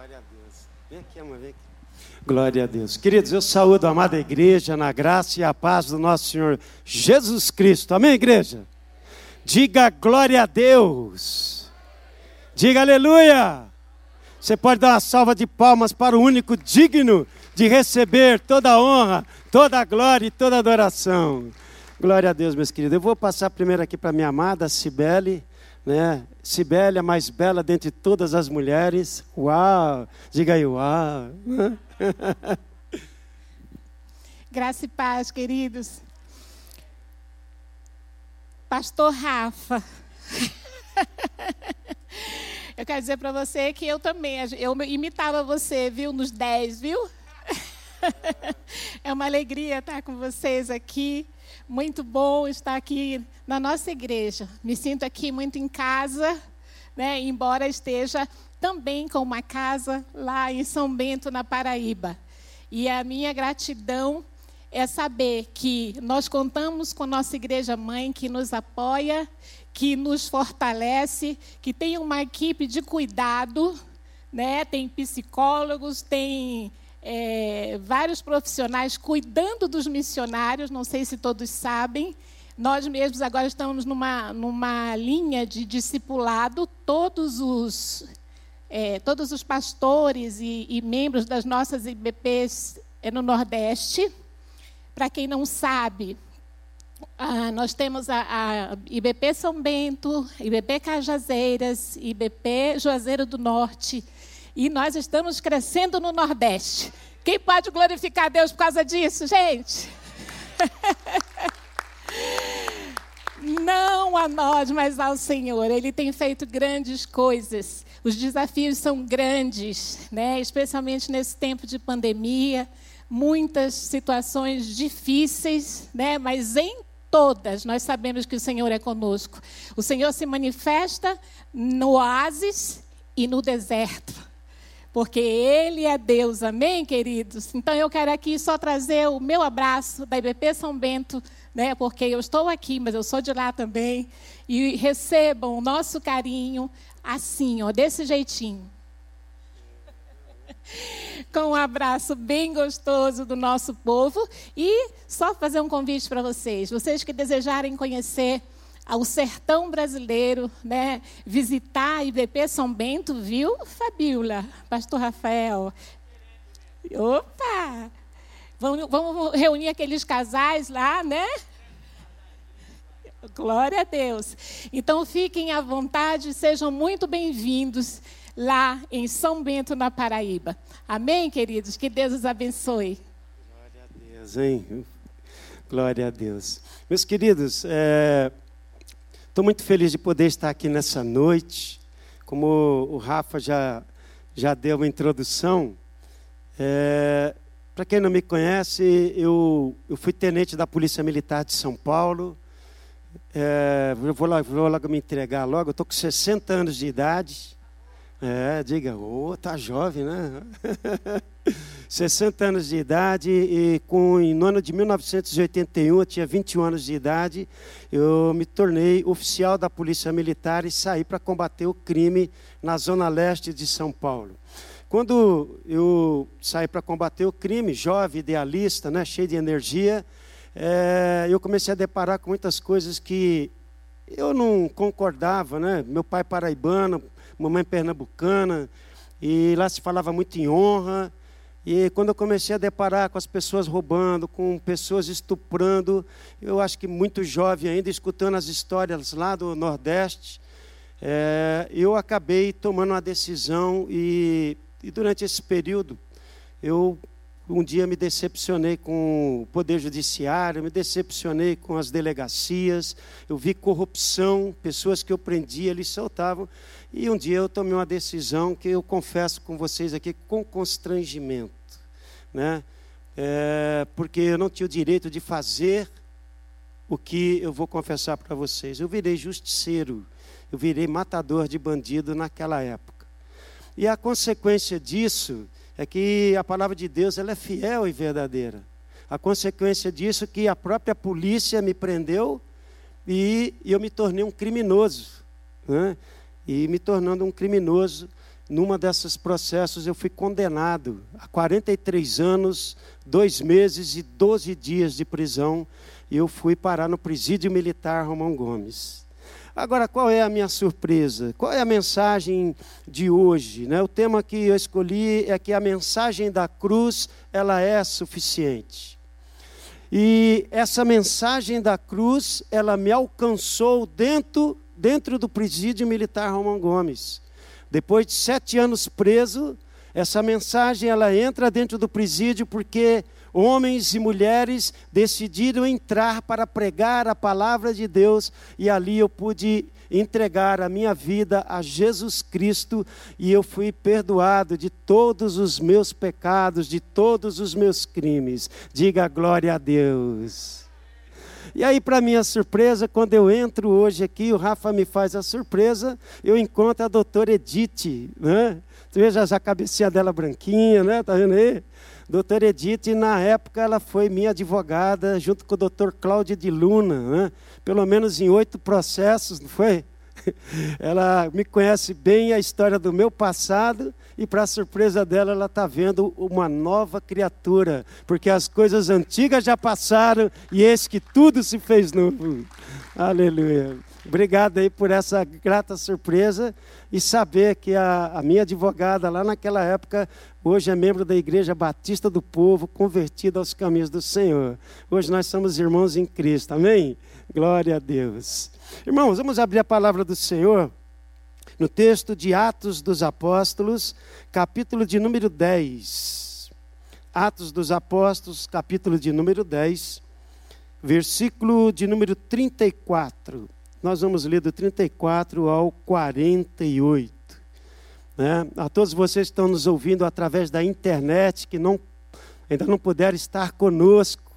Glória a Deus. Vem aqui, amor, vem aqui. Glória a Deus. Queridos, eu saúdo a amada igreja na graça e a paz do nosso Senhor Jesus Cristo. Amém, igreja? Diga glória a Deus. Diga aleluia. Você pode dar uma salva de palmas para o único digno de receber toda a honra, toda a glória e toda a adoração. Glória a Deus, meus queridos. Eu vou passar primeiro aqui para minha amada Cibele, né? Cibele, a mais bela dentre todas as mulheres. Uau! Diga aí, uau! Graça e paz, queridos. Pastor Rafa. Eu quero dizer para você que eu também, eu imitava você, viu, nos 10, viu? É uma alegria estar com vocês aqui. Muito bom estar aqui na nossa igreja. Me sinto aqui muito em casa, né? embora esteja também com uma casa lá em São Bento, na Paraíba. E a minha gratidão é saber que nós contamos com nossa igreja mãe que nos apoia, que nos fortalece, que tem uma equipe de cuidado, né? Tem psicólogos, tem é, vários profissionais cuidando dos missionários, não sei se todos sabem. Nós mesmos agora estamos numa, numa linha de discipulado, todos os, é, todos os pastores e, e, membros das nossas IBPs é no Nordeste. Para quem não sabe, ah, nós temos a, a, IBP São Bento, IBP Cajazeiras, IBP Juazeiro do Norte e nós estamos crescendo no Nordeste. Quem pode glorificar a Deus por causa disso, gente? Não a nós, mas ao Senhor. Ele tem feito grandes coisas. Os desafios são grandes, né? especialmente nesse tempo de pandemia. Muitas situações difíceis, né? mas em todas nós sabemos que o Senhor é conosco. O Senhor se manifesta no oásis e no deserto porque Ele é Deus, amém, queridos? Então eu quero aqui só trazer o meu abraço da IBP São Bento, né, porque eu estou aqui, mas eu sou de lá também, e recebam o nosso carinho assim, ó, desse jeitinho. Com um abraço bem gostoso do nosso povo. E só fazer um convite para vocês, vocês que desejarem conhecer ao sertão brasileiro, né? visitar a IBP São Bento, viu, Fabiola? Pastor Rafael. Opa! Vamos, vamos reunir aqueles casais lá, né? Glória a Deus. Então fiquem à vontade, sejam muito bem-vindos lá em São Bento, na Paraíba. Amém, queridos? Que Deus os abençoe. Glória a Deus, hein? Glória a Deus. Meus queridos, é, Estou muito feliz de poder estar aqui nessa noite. Como o Rafa já, já deu uma introdução, é, para quem não me conhece, eu, eu fui tenente da Polícia Militar de São Paulo. É, eu vou, logo, vou logo me entregar logo. Eu estou com 60 anos de idade. É, diga, ô, oh, tá jovem, né? 60 anos de idade e com, no ano de 1981, eu tinha 21 anos de idade, eu me tornei oficial da Polícia Militar e saí para combater o crime na zona leste de São Paulo. Quando eu saí para combater o crime, jovem, idealista, né, cheio de energia, é, eu comecei a deparar com muitas coisas que eu não concordava, né? Meu pai paraibano, mamãe pernambucana, e lá se falava muito em honra. E quando eu comecei a deparar com as pessoas roubando, com pessoas estuprando, eu acho que muito jovem ainda, escutando as histórias lá do Nordeste, é, eu acabei tomando uma decisão e, e durante esse período eu um dia me decepcionei com o Poder Judiciário, me decepcionei com as delegacias, eu vi corrupção, pessoas que eu prendia, eles soltavam. E um dia eu tomei uma decisão que eu confesso com vocês aqui com constrangimento. Né? É, porque eu não tinha o direito de fazer o que eu vou confessar para vocês. Eu virei justiceiro, eu virei matador de bandido naquela época. E a consequência disso é que a palavra de Deus ela é fiel e verdadeira. A consequência disso é que a própria polícia me prendeu e eu me tornei um criminoso. Né? E me tornando um criminoso, numa desses processos, eu fui condenado a 43 anos, dois meses e 12 dias de prisão, e eu fui parar no presídio militar Romão Gomes. Agora, qual é a minha surpresa? Qual é a mensagem de hoje? Né? O tema que eu escolhi é que a mensagem da cruz ela é suficiente. E essa mensagem da cruz, ela me alcançou dentro, dentro do presídio militar Romão Gomes. Depois de sete anos preso, essa mensagem ela entra dentro do presídio porque homens e mulheres decidiram entrar para pregar a palavra de Deus e ali eu pude entregar a minha vida a Jesus Cristo e eu fui perdoado de todos os meus pecados, de todos os meus crimes. Diga glória a Deus. E aí, para minha surpresa, quando eu entro hoje aqui, o Rafa me faz a surpresa, eu encontro a doutora Edith, né? Você veja a cabecinha dela branquinha, né? Tá vendo aí? Doutora Edith, na época, ela foi minha advogada, junto com o doutor Cláudio de Luna, né? pelo menos em oito processos, não foi? Ela me conhece bem a história do meu passado e, para surpresa dela, ela está vendo uma nova criatura, porque as coisas antigas já passaram e eis que tudo se fez novo. Aleluia. Obrigado aí por essa grata surpresa e saber que a, a, minha advogada lá naquela época, hoje é membro da Igreja Batista do Povo, convertida aos caminhos do Senhor. Hoje nós somos irmãos em Cristo, amém? Glória a Deus. Irmãos, vamos abrir a palavra do Senhor no texto de Atos dos Apóstolos, capítulo de número 10. Atos dos Apóstolos, capítulo de número 10, versículo de número 34. Nós vamos ler do 34 ao 48. Né? A todos vocês que estão nos ouvindo através da internet, que não, ainda não puderam estar conosco,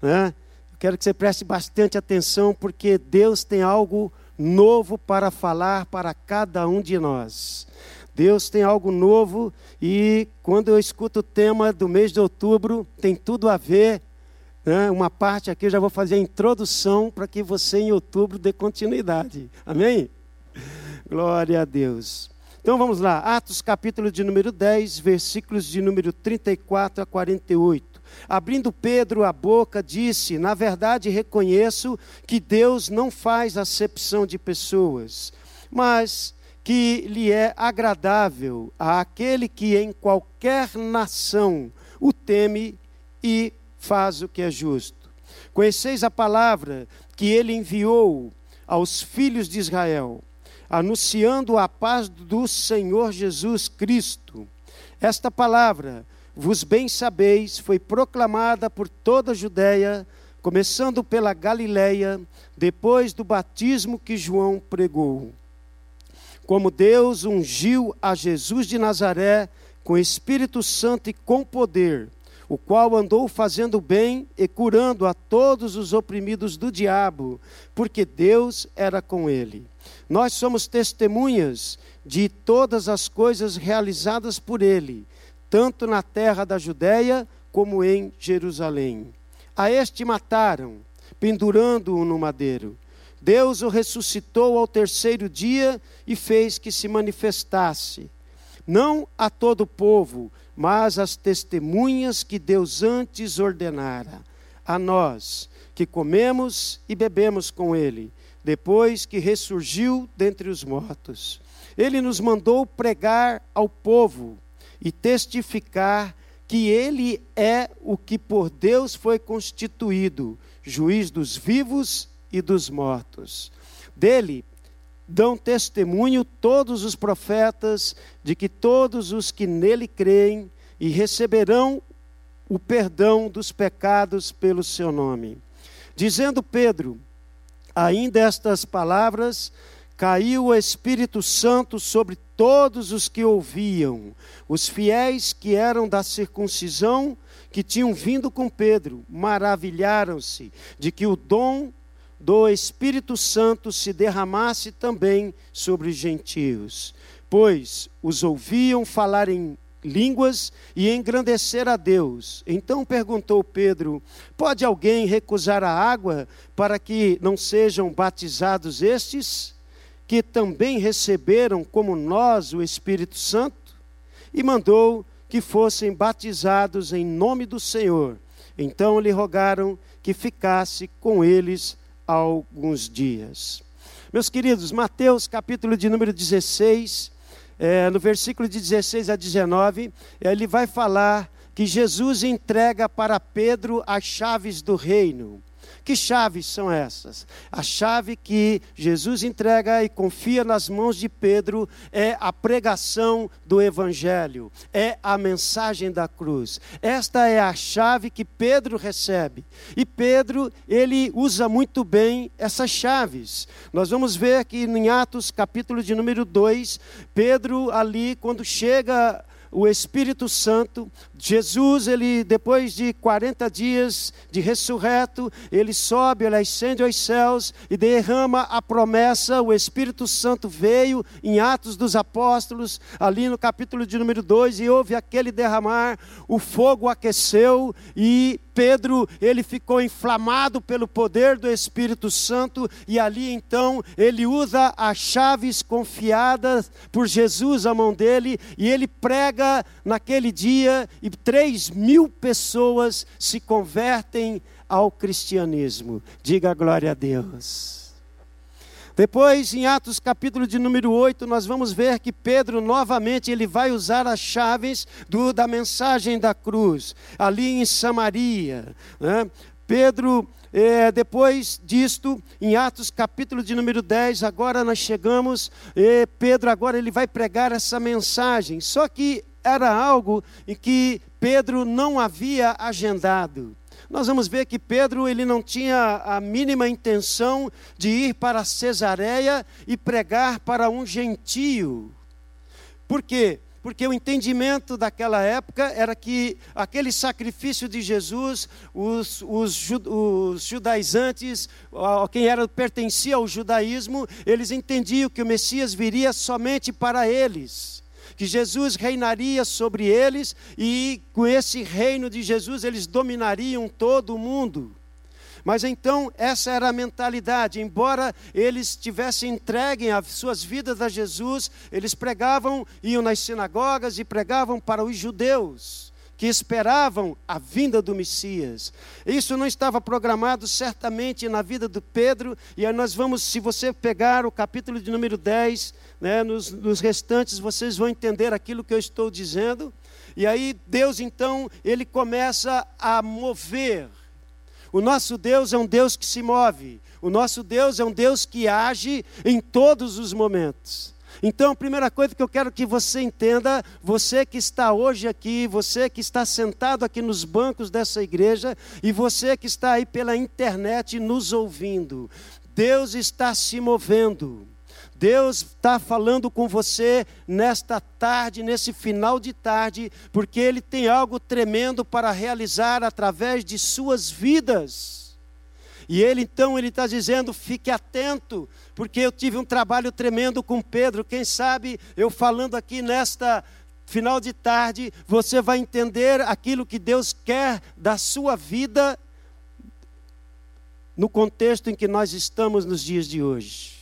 né? quero que você preste bastante atenção, porque Deus tem algo novo para falar para cada um de nós. Deus tem algo novo e quando eu escuto o tema do mês de outubro, tem tudo a ver né? Uma parte aqui eu já vou fazer a introdução para que você em outubro dê continuidade. Amém? Glória a Deus. Então vamos lá, Atos capítulo de número 10, versículos de número 34 a 48. Abrindo Pedro a boca, disse: Na verdade reconheço que Deus não faz acepção de pessoas, mas que lhe é agradável àquele que em qualquer nação o teme e faz o que é justo. Conheceis a palavra que ele enviou aos filhos de Israel, anunciando a paz do Senhor Jesus Cristo. Esta palavra, vos bem sabeis, foi proclamada por toda a Judéia, começando pela Galiléia, depois do batismo que João pregou. Como Deus ungiu a Jesus de Nazaré com Espírito Santo e com poder, o qual andou fazendo bem e curando a todos os oprimidos do diabo, porque Deus era com ele. Nós somos testemunhas de todas as coisas realizadas por ele, tanto na terra da Judéia como em Jerusalém. A este mataram, pendurando-o no madeiro. Deus o ressuscitou ao terceiro dia e fez que se manifestasse, não a todo o povo, mas as testemunhas que Deus antes ordenara, a nós, que comemos e bebemos com Ele, depois que ressurgiu dentre os mortos. Ele nos mandou pregar ao povo e testificar que Ele é o que por Deus foi constituído, juiz dos vivos e dos mortos. Dele dão testemunho todos os profetas de que todos os que nele creem e receberão o perdão dos pecados pelo seu nome. Dizendo Pedro, ainda estas palavras, caiu o Espírito Santo sobre todos os que ouviam. Os fiéis que eram da circuncisão, que tinham vindo com Pedro, maravilharam-se de que o dom do Espírito Santo se derramasse também sobre os gentios, pois os ouviam falar em línguas e engrandecer a Deus. Então perguntou Pedro: Pode alguém recusar a água para que não sejam batizados estes? que também receberam, como nós, o Espírito Santo? E mandou que fossem batizados em nome do Senhor. Então lhe rogaram que ficasse com eles alguns dias. Meus queridos, Mateus capítulo de número 16, é, no versículo de 16 a 19, ele vai falar que Jesus entrega para Pedro as chaves do reino. Que chaves são essas? A chave que Jesus entrega e confia nas mãos de Pedro é a pregação do Evangelho, é a mensagem da cruz. Esta é a chave que Pedro recebe. E Pedro, ele usa muito bem essas chaves. Nós vamos ver que em Atos, capítulo de número 2, Pedro, ali, quando chega o Espírito Santo. Jesus, ele depois de 40 dias de ressurreto, ele sobe, ele ascende aos céus e derrama a promessa. O Espírito Santo veio em Atos dos Apóstolos, ali no capítulo de número 2, e houve aquele derramar, o fogo aqueceu e Pedro, ele ficou inflamado pelo poder do Espírito Santo e ali então ele usa as chaves confiadas por Jesus à mão dele e ele prega naquele dia e três mil pessoas se convertem ao cristianismo. Diga glória a Deus. Depois, em Atos capítulo de número 8, nós vamos ver que Pedro novamente ele vai usar as chaves do, da mensagem da cruz, ali em Samaria. Né? Pedro, é, depois disto, em Atos capítulo de número 10, agora nós chegamos, é, Pedro agora ele vai pregar essa mensagem. Só que era algo em que Pedro não havia agendado nós vamos ver que Pedro ele não tinha a mínima intenção de ir para Cesareia e pregar para um gentio. Por quê? Porque o entendimento daquela época era que aquele sacrifício de Jesus, os, os, os judaizantes, quem era, pertencia ao judaísmo, eles entendiam que o Messias viria somente para eles que Jesus reinaria sobre eles e com esse reino de Jesus eles dominariam todo o mundo. Mas então, essa era a mentalidade. Embora eles tivessem entregue as suas vidas a Jesus, eles pregavam, iam nas sinagogas e pregavam para os judeus que esperavam a vinda do Messias. Isso não estava programado certamente na vida do Pedro, e aí nós vamos, se você pegar o capítulo de número 10, né, nos, nos restantes vocês vão entender aquilo que eu estou dizendo. E aí Deus então, ele começa a mover. O nosso Deus é um Deus que se move. O nosso Deus é um Deus que age em todos os momentos. Então, a primeira coisa que eu quero que você entenda, você que está hoje aqui, você que está sentado aqui nos bancos dessa igreja e você que está aí pela internet nos ouvindo, Deus está se movendo. Deus está falando com você nesta tarde, nesse final de tarde, porque Ele tem algo tremendo para realizar através de suas vidas. E ele então ele está dizendo: fique atento, porque eu tive um trabalho tremendo com Pedro. Quem sabe eu falando aqui nesta final de tarde, você vai entender aquilo que Deus quer da sua vida no contexto em que nós estamos nos dias de hoje.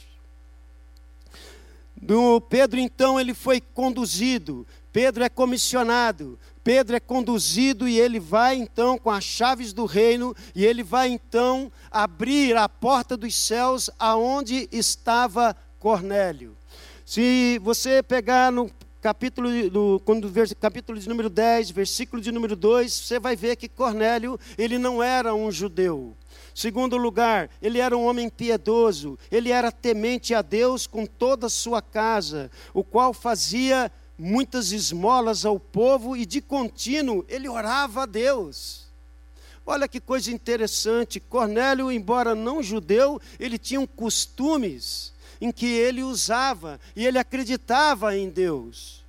No Pedro então ele foi conduzido, Pedro é comissionado, Pedro é conduzido e ele vai então com as chaves do reino e ele vai então abrir a porta dos céus aonde estava Cornélio. Se você pegar no capítulo, no, quando, capítulo de número 10, versículo de número 2, você vai ver que Cornélio, ele não era um judeu. Segundo lugar, ele era um homem piedoso, ele era temente a Deus com toda a sua casa, o qual fazia muitas esmolas ao povo e de contínuo ele orava a Deus. Olha que coisa interessante, Cornélio, embora não judeu, ele tinha costumes em que ele usava e ele acreditava em Deus.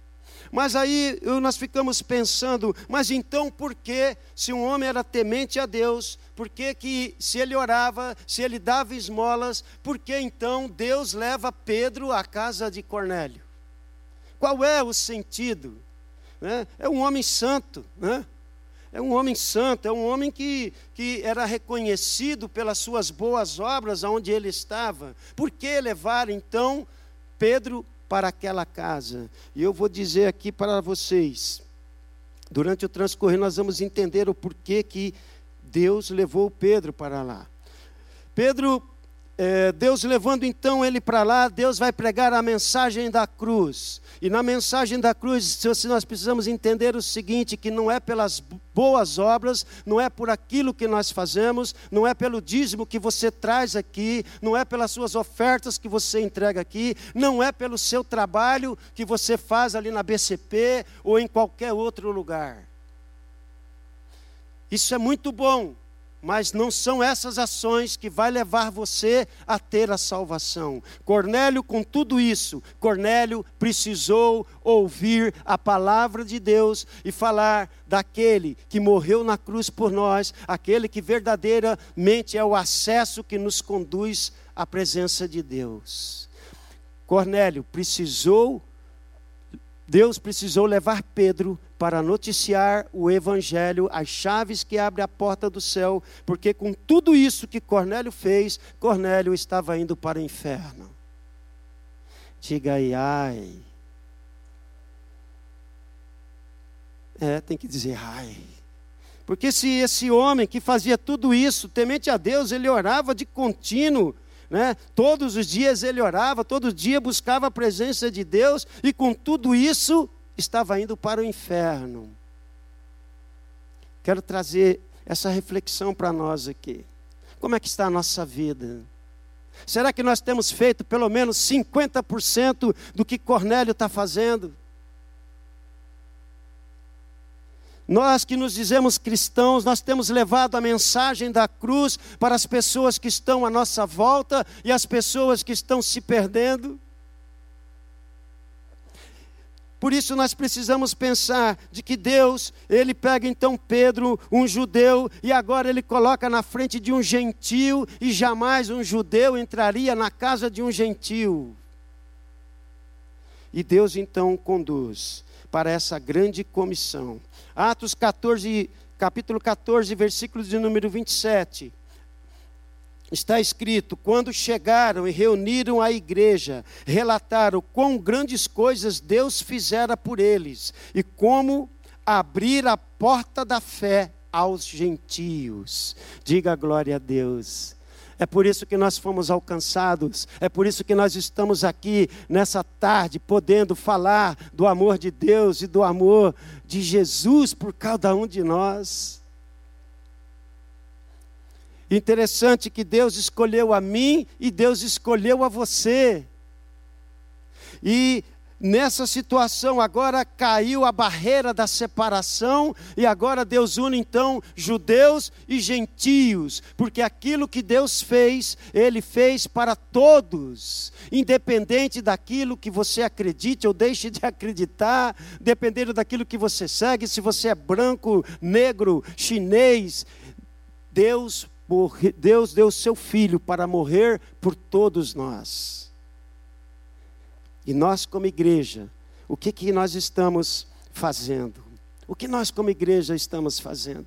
Mas aí nós ficamos pensando, mas então por que, se um homem era temente a Deus, por que, que se ele orava, se ele dava esmolas, por que então Deus leva Pedro à casa de Cornélio? Qual é o sentido? Né? É um homem santo, né? é um homem santo, é um homem que, que era reconhecido pelas suas boas obras aonde ele estava. Por que levar então Pedro para aquela casa. E eu vou dizer aqui para vocês, durante o transcorrer nós vamos entender o porquê que Deus levou Pedro para lá. Pedro é, Deus levando então ele para lá, Deus vai pregar a mensagem da cruz. E na mensagem da cruz, nós precisamos entender o seguinte: que não é pelas boas obras, não é por aquilo que nós fazemos, não é pelo dízimo que você traz aqui, não é pelas suas ofertas que você entrega aqui, não é pelo seu trabalho que você faz ali na BCP ou em qualquer outro lugar. Isso é muito bom, mas não são essas ações que vai levar você a ter a salvação. Cornélio, com tudo isso, Cornélio precisou ouvir a palavra de Deus e falar daquele que morreu na cruz por nós, aquele que verdadeiramente é o acesso que nos conduz à presença de Deus. Cornélio precisou Deus precisou levar Pedro para noticiar o Evangelho, as chaves que abrem a porta do céu, porque com tudo isso que Cornélio fez, Cornélio estava indo para o inferno. Diga aí, ai. É, tem que dizer ai. Porque se esse homem que fazia tudo isso, temente a Deus, ele orava de contínuo, né? Todos os dias ele orava, todo dia buscava a presença de Deus e com tudo isso estava indo para o inferno. Quero trazer essa reflexão para nós aqui. Como é que está a nossa vida? Será que nós temos feito pelo menos 50% do que Cornélio está fazendo? Nós que nos dizemos cristãos, nós temos levado a mensagem da cruz para as pessoas que estão à nossa volta e as pessoas que estão se perdendo. Por isso nós precisamos pensar de que Deus, ele pega então Pedro, um judeu, e agora ele coloca na frente de um gentil, e jamais um judeu entraria na casa de um gentil. E Deus então conduz para essa grande comissão. Atos 14, capítulo 14, versículo de número 27. Está escrito: quando chegaram e reuniram a igreja, relataram quão grandes coisas Deus fizera por eles e como abrir a porta da fé aos gentios. Diga glória a Deus. É por isso que nós fomos alcançados, é por isso que nós estamos aqui nessa tarde, podendo falar do amor de Deus e do amor de Jesus por cada um de nós. Interessante que Deus escolheu a mim e Deus escolheu a você. E Nessa situação, agora caiu a barreira da separação, e agora Deus une então judeus e gentios, porque aquilo que Deus fez, Ele fez para todos, independente daquilo que você acredite ou deixe de acreditar, dependendo daquilo que você segue, se você é branco, negro, chinês, Deus, Deus deu seu filho para morrer por todos nós. E nós, como igreja, o que, que nós estamos fazendo? O que nós, como igreja, estamos fazendo?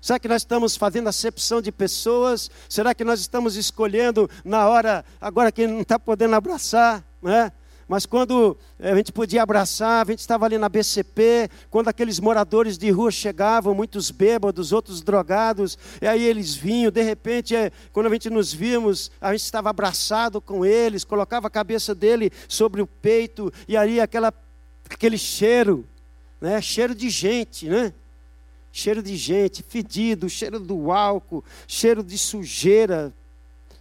Será que nós estamos fazendo acepção de pessoas? Será que nós estamos escolhendo na hora, agora quem não está podendo abraçar, né? Mas quando eh, a gente podia abraçar, a gente estava ali na BCP, quando aqueles moradores de rua chegavam, muitos bêbados, outros drogados, e aí eles vinham, de repente, eh, quando a gente nos vimos, a gente estava abraçado com eles, colocava a cabeça dele sobre o peito, e aí aquela, aquele cheiro, né? cheiro de gente, né? Cheiro de gente, fedido, cheiro do álcool, cheiro de sujeira,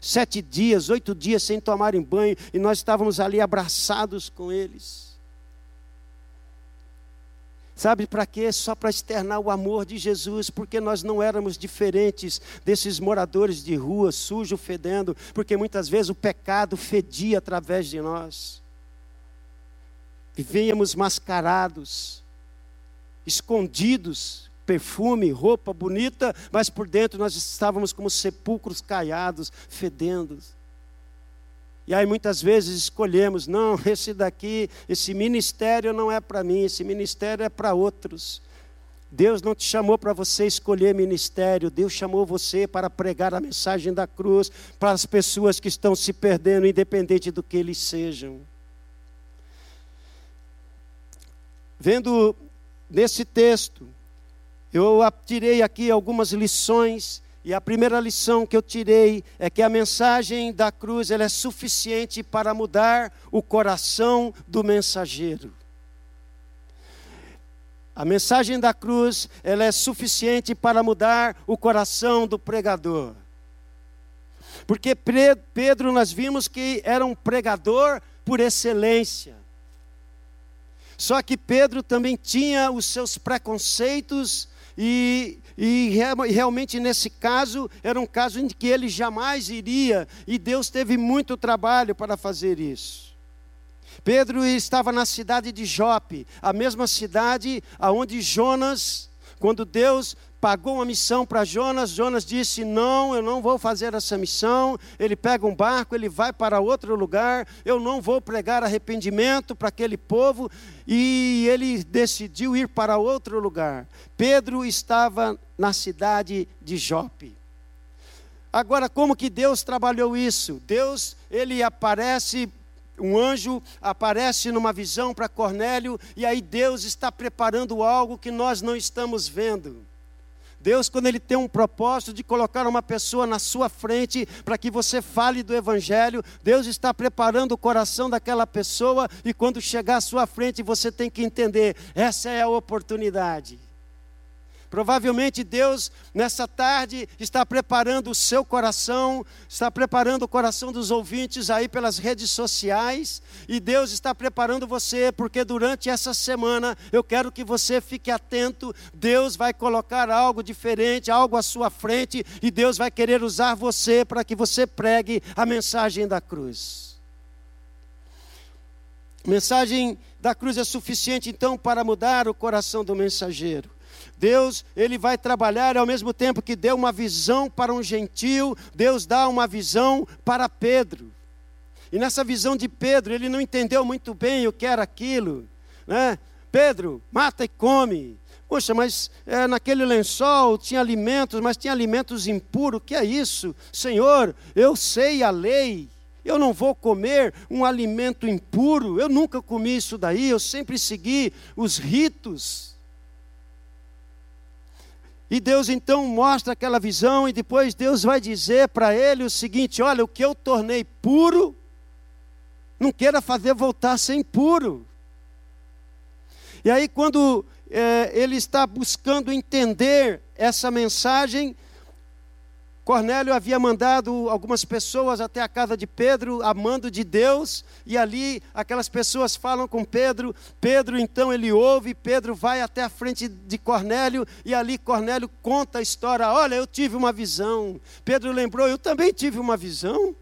sete dias, oito dias sem tomarem banho, e nós estávamos ali abraçados com eles. Sabe para quê? Só para externar o amor de Jesus, porque nós não éramos diferentes desses moradores de rua, sujo, fedendo, porque muitas vezes o pecado fedia através de nós. Vivíamos mascarados, escondidos, perfume, roupa bonita, mas por dentro nós estávamos como sepulcros caiados, fedendo. E aí muitas vezes escolhemos, não, esse daqui, esse ministério não é para mim, esse ministério é para outros. Deus não te chamou para você escolher ministério, Deus chamou você para pregar a mensagem da cruz para as pessoas que estão se perdendo, independente do que eles sejam. Vendo nesse texto, eu tirei aqui algumas lições, e a primeira lição que eu tirei é que a mensagem da cruz ela é suficiente para mudar o coração do mensageiro. A mensagem da cruz, ela é suficiente para mudar o coração do pregador. Porque Pedro nós vimos que era um pregador por excelência. Só que Pedro também tinha os seus preconceitos e, e, realmente nesse caso era um caso em que ele jamais iria e Deus teve muito trabalho para fazer isso. Pedro estava na cidade de Jope, a mesma cidade aonde Jonas, quando Deus pagou uma missão para Jonas, Jonas disse: Não, eu não vou fazer essa missão. Ele pega um barco, ele vai para outro lugar. Eu não vou pregar arrependimento para aquele povo. E ele decidiu ir para outro lugar. Pedro estava na cidade de Jope. Agora, como que Deus trabalhou isso? Deus, ele aparece um anjo aparece numa visão para Cornélio e aí Deus está preparando algo que nós não estamos vendo. Deus, quando Ele tem um propósito de colocar uma pessoa na sua frente para que você fale do Evangelho, Deus está preparando o coração daquela pessoa e quando chegar à sua frente você tem que entender: essa é a oportunidade. Provavelmente Deus, nessa tarde, está preparando o seu coração, está preparando o coração dos ouvintes aí pelas redes sociais, e Deus está preparando você, porque durante essa semana eu quero que você fique atento. Deus vai colocar algo diferente, algo à sua frente, e Deus vai querer usar você para que você pregue a mensagem da cruz. A mensagem da cruz é suficiente então para mudar o coração do mensageiro. Deus, ele vai trabalhar ao mesmo tempo que deu uma visão para um gentil, Deus dá uma visão para Pedro. E nessa visão de Pedro, ele não entendeu muito bem o que era aquilo, né? Pedro, mata e come. Poxa, mas é, naquele lençol tinha alimentos, mas tinha alimentos impuros. O que é isso? Senhor, eu sei a lei. Eu não vou comer um alimento impuro. Eu nunca comi isso daí. Eu sempre segui os ritos. E Deus então mostra aquela visão, e depois Deus vai dizer para ele o seguinte: Olha, o que eu tornei puro, não queira fazer voltar sem puro. E aí, quando é, ele está buscando entender essa mensagem, Cornélio havia mandado algumas pessoas até a casa de Pedro, amando de Deus, e ali aquelas pessoas falam com Pedro. Pedro então ele ouve, Pedro vai até a frente de Cornélio, e ali Cornélio conta a história: Olha, eu tive uma visão. Pedro lembrou: Eu também tive uma visão.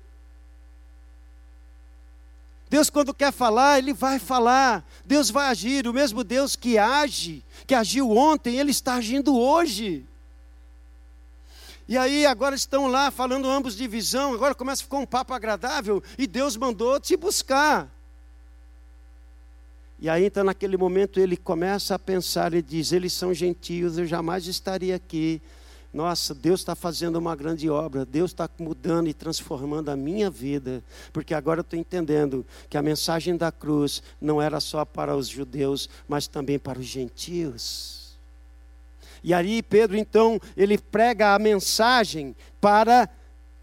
Deus, quando quer falar, Ele vai falar. Deus vai agir. O mesmo Deus que age, que agiu ontem, Ele está agindo hoje. E aí agora estão lá falando ambos de visão, agora começa a ficar um papo agradável e Deus mandou te buscar. E aí então naquele momento ele começa a pensar e diz: eles são gentios, eu jamais estaria aqui. Nossa, Deus está fazendo uma grande obra, Deus está mudando e transformando a minha vida, porque agora eu estou entendendo que a mensagem da cruz não era só para os judeus, mas também para os gentios. E aí Pedro então, ele prega a mensagem para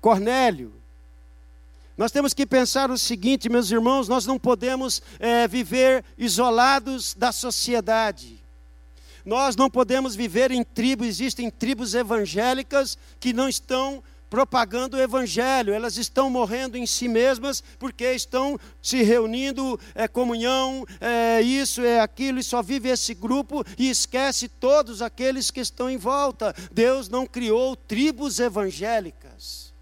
Cornélio. Nós temos que pensar o seguinte, meus irmãos, nós não podemos é, viver isolados da sociedade. Nós não podemos viver em tribos, existem tribos evangélicas que não estão propagando o evangelho, elas estão morrendo em si mesmas porque estão se reunindo, é comunhão, é isso, é aquilo, e só vive esse grupo e esquece todos aqueles que estão em volta. Deus não criou tribos evangélicas.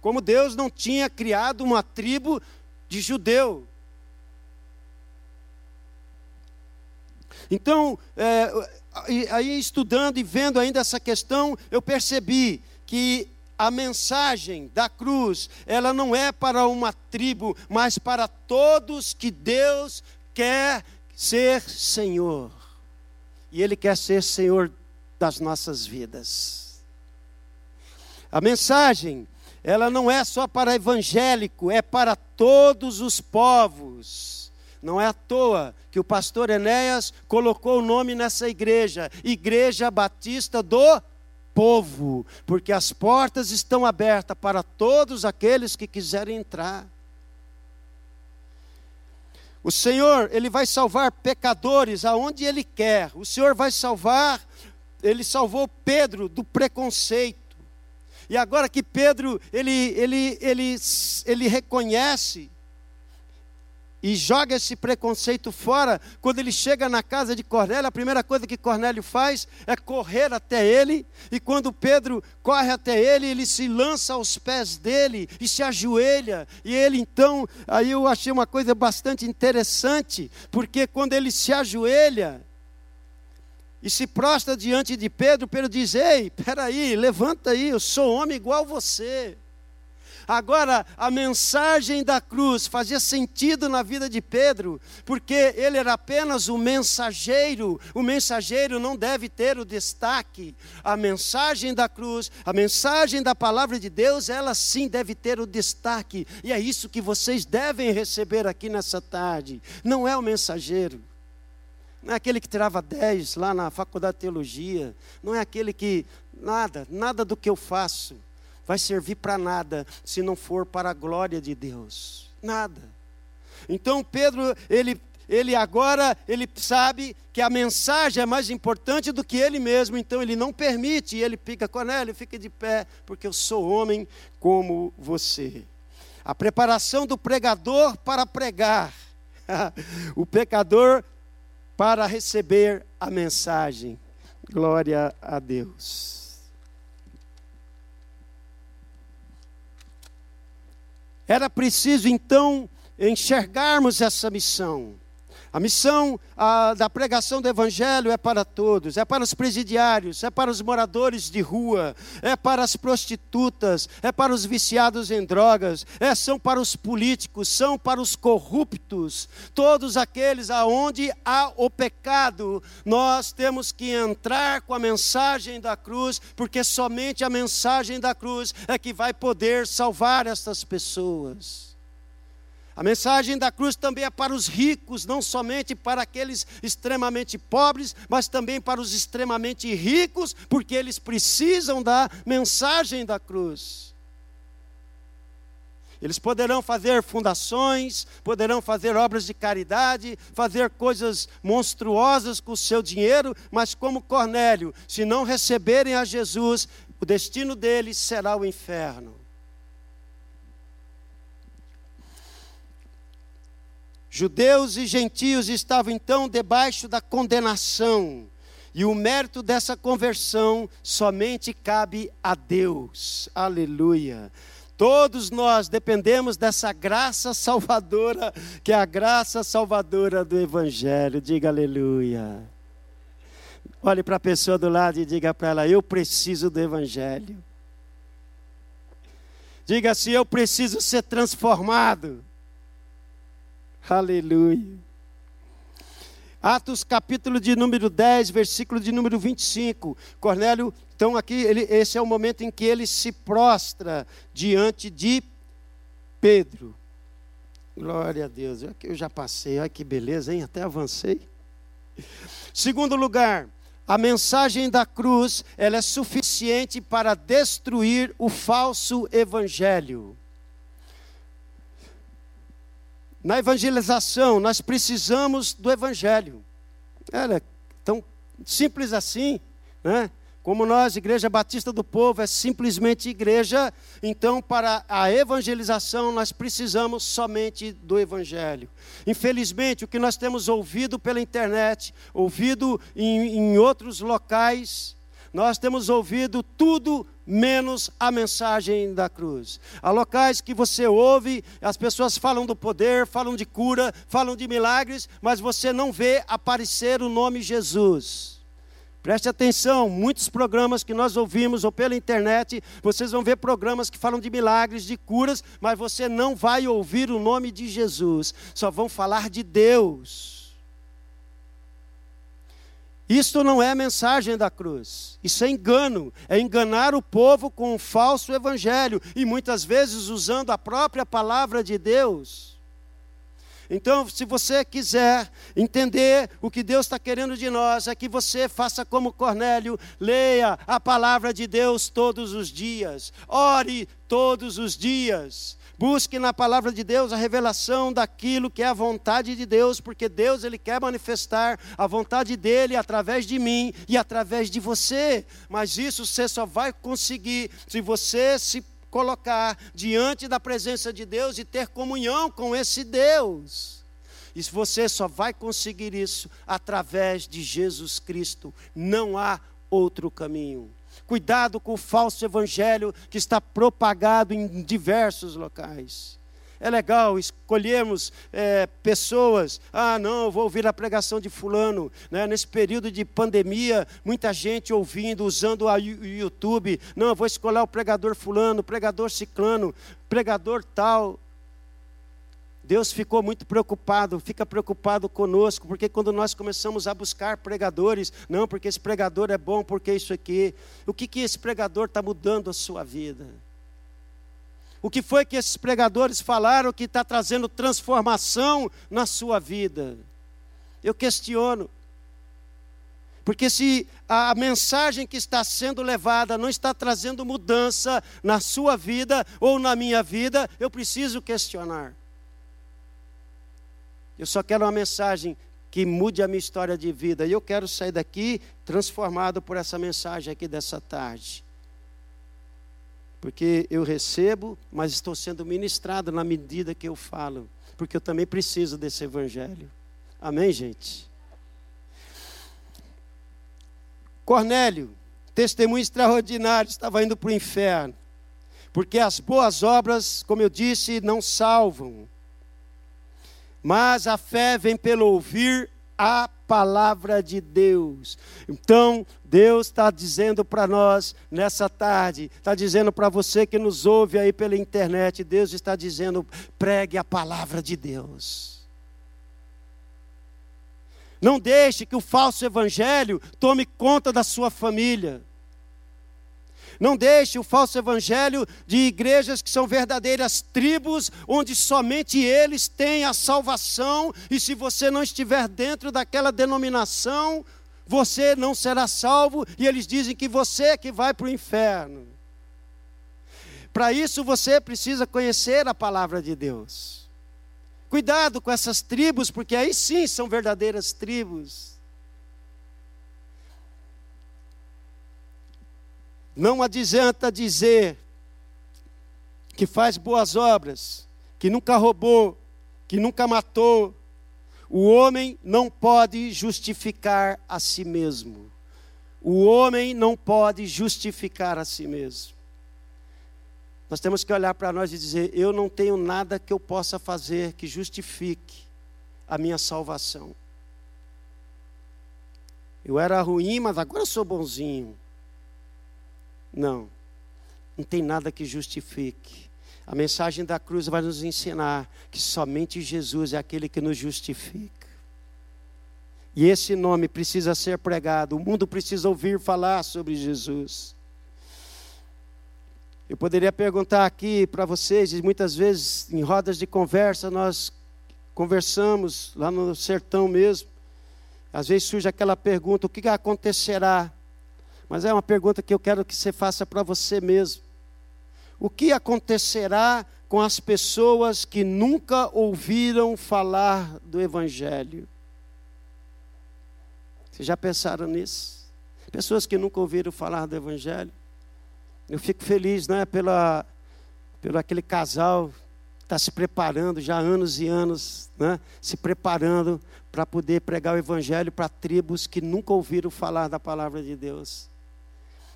Como Deus não tinha criado uma tribo de judeu. Então, é, aí estudando e vendo ainda essa questão, eu percebi que a mensagem da cruz, ela não é para uma tribo, mas para todos que Deus quer ser Senhor. e Ele quer ser Senhor das nossas vidas. A mensagem, ela não é só para evangélico, é para todos os povos. Não é à toa que o pastor Enéas colocou o nome nessa igreja, Igreja Batista do Povo, porque as portas estão abertas para todos aqueles que quiserem entrar. O Senhor, Ele vai salvar pecadores aonde Ele quer. O Senhor vai salvar, Ele salvou Pedro do preconceito. E agora que Pedro, ele, ele, ele, ele reconhece e joga esse preconceito fora. Quando ele chega na casa de Cornélio, a primeira coisa que Cornélio faz é correr até ele. E quando Pedro corre até ele, ele se lança aos pés dele e se ajoelha. E ele então, aí eu achei uma coisa bastante interessante, porque quando ele se ajoelha e se prostra diante de Pedro, Pedro diz: Ei, peraí, levanta aí, eu sou homem igual você. Agora, a mensagem da cruz fazia sentido na vida de Pedro, porque ele era apenas o mensageiro. O mensageiro não deve ter o destaque. A mensagem da cruz, a mensagem da palavra de Deus, ela sim deve ter o destaque. E é isso que vocês devem receber aqui nessa tarde. Não é o mensageiro. Não é aquele que tirava 10 lá na faculdade de teologia. Não é aquele que, nada, nada do que eu faço vai servir para nada se não for para a glória de Deus. Nada. Então Pedro, ele ele agora ele sabe que a mensagem é mais importante do que ele mesmo, então ele não permite, ele fica, Cornélio, fica de pé, porque eu sou homem como você. A preparação do pregador para pregar, o pecador para receber a mensagem. Glória a Deus. Era preciso então enxergarmos essa missão. A missão a, da pregação do Evangelho é para todos, é para os presidiários, é para os moradores de rua, é para as prostitutas, é para os viciados em drogas, é, são para os políticos, são para os corruptos, todos aqueles aonde há o pecado, nós temos que entrar com a mensagem da cruz, porque somente a mensagem da cruz é que vai poder salvar essas pessoas. A mensagem da cruz também é para os ricos, não somente para aqueles extremamente pobres, mas também para os extremamente ricos, porque eles precisam da mensagem da cruz. Eles poderão fazer fundações, poderão fazer obras de caridade, fazer coisas monstruosas com o seu dinheiro, mas como Cornélio, se não receberem a Jesus, o destino deles será o inferno. Judeus e gentios estavam então debaixo da condenação, e o mérito dessa conversão somente cabe a Deus. Aleluia. Todos nós dependemos dessa graça salvadora, que é a graça salvadora do Evangelho. Diga aleluia. Olhe para a pessoa do lado e diga para ela: Eu preciso do Evangelho. Diga assim: Eu preciso ser transformado. Aleluia. Atos capítulo de número 10, versículo de número 25. Cornélio, então aqui, ele, esse é o momento em que ele se prostra diante de Pedro. Glória a Deus. Eu já passei, olha que beleza, hein? Até avancei. Segundo lugar, a mensagem da cruz, ela é suficiente para destruir o falso evangelho. Na evangelização, nós precisamos do Evangelho. É tão simples assim, né? Como nós, Igreja Batista do Povo, é simplesmente igreja, então para a evangelização nós precisamos somente do Evangelho. Infelizmente, o que nós temos ouvido pela internet, ouvido em, em outros locais, nós temos ouvido tudo menos a mensagem da cruz. Há locais que você ouve, as pessoas falam do poder, falam de cura, falam de milagres, mas você não vê aparecer o nome Jesus. Preste atenção, muitos programas que nós ouvimos ou pela internet, vocês vão ver programas que falam de milagres, de curas, mas você não vai ouvir o nome de Jesus, só vão falar de Deus. Isto não é mensagem da cruz. Isso é engano. É enganar o povo com um falso evangelho e muitas vezes usando a própria palavra de Deus. Então, se você quiser entender o que Deus está querendo de nós, é que você faça como Cornélio, leia a palavra de Deus todos os dias, ore todos os dias, Busque na palavra de Deus a revelação daquilo que é a vontade de Deus, porque Deus ele quer manifestar a vontade dele através de mim e através de você. Mas isso você só vai conseguir se você se colocar diante da presença de Deus e ter comunhão com esse Deus. E você só vai conseguir isso através de Jesus Cristo. Não há outro caminho. Cuidado com o falso evangelho que está propagado em diversos locais. É legal escolhermos é, pessoas. Ah, não, vou ouvir a pregação de Fulano. Né? Nesse período de pandemia, muita gente ouvindo, usando o YouTube. Não, vou escolher o pregador Fulano, pregador Ciclano, pregador tal. Deus ficou muito preocupado, fica preocupado conosco, porque quando nós começamos a buscar pregadores, não, porque esse pregador é bom, porque isso aqui, o que, que esse pregador está mudando a sua vida? O que foi que esses pregadores falaram que está trazendo transformação na sua vida? Eu questiono. Porque se a mensagem que está sendo levada não está trazendo mudança na sua vida ou na minha vida, eu preciso questionar. Eu só quero uma mensagem que mude a minha história de vida. E eu quero sair daqui transformado por essa mensagem aqui dessa tarde. Porque eu recebo, mas estou sendo ministrado na medida que eu falo. Porque eu também preciso desse evangelho. Amém, gente? Cornélio, testemunho extraordinário, estava indo para o inferno. Porque as boas obras, como eu disse, não salvam. Mas a fé vem pelo ouvir a palavra de Deus. Então, Deus está dizendo para nós nessa tarde, está dizendo para você que nos ouve aí pela internet, Deus está dizendo: pregue a palavra de Deus. Não deixe que o falso evangelho tome conta da sua família. Não deixe o falso evangelho de igrejas que são verdadeiras tribos, onde somente eles têm a salvação, e se você não estiver dentro daquela denominação, você não será salvo, e eles dizem que você é que vai para o inferno. Para isso você precisa conhecer a palavra de Deus. Cuidado com essas tribos, porque aí sim são verdadeiras tribos. Não adianta dizer que faz boas obras, que nunca roubou, que nunca matou. O homem não pode justificar a si mesmo. O homem não pode justificar a si mesmo. Nós temos que olhar para nós e dizer: eu não tenho nada que eu possa fazer que justifique a minha salvação. Eu era ruim, mas agora sou bonzinho. Não. Não tem nada que justifique. A mensagem da cruz vai nos ensinar que somente Jesus é aquele que nos justifica. E esse nome precisa ser pregado. O mundo precisa ouvir falar sobre Jesus. Eu poderia perguntar aqui para vocês, e muitas vezes em rodas de conversa nós conversamos lá no sertão mesmo. Às vezes surge aquela pergunta: o que acontecerá mas é uma pergunta que eu quero que você faça para você mesmo. O que acontecerá com as pessoas que nunca ouviram falar do Evangelho? Vocês já pensaram nisso? Pessoas que nunca ouviram falar do Evangelho. Eu fico feliz, né, pela, pelo aquele casal está se preparando já há anos e anos, né, se preparando para poder pregar o Evangelho para tribos que nunca ouviram falar da palavra de Deus.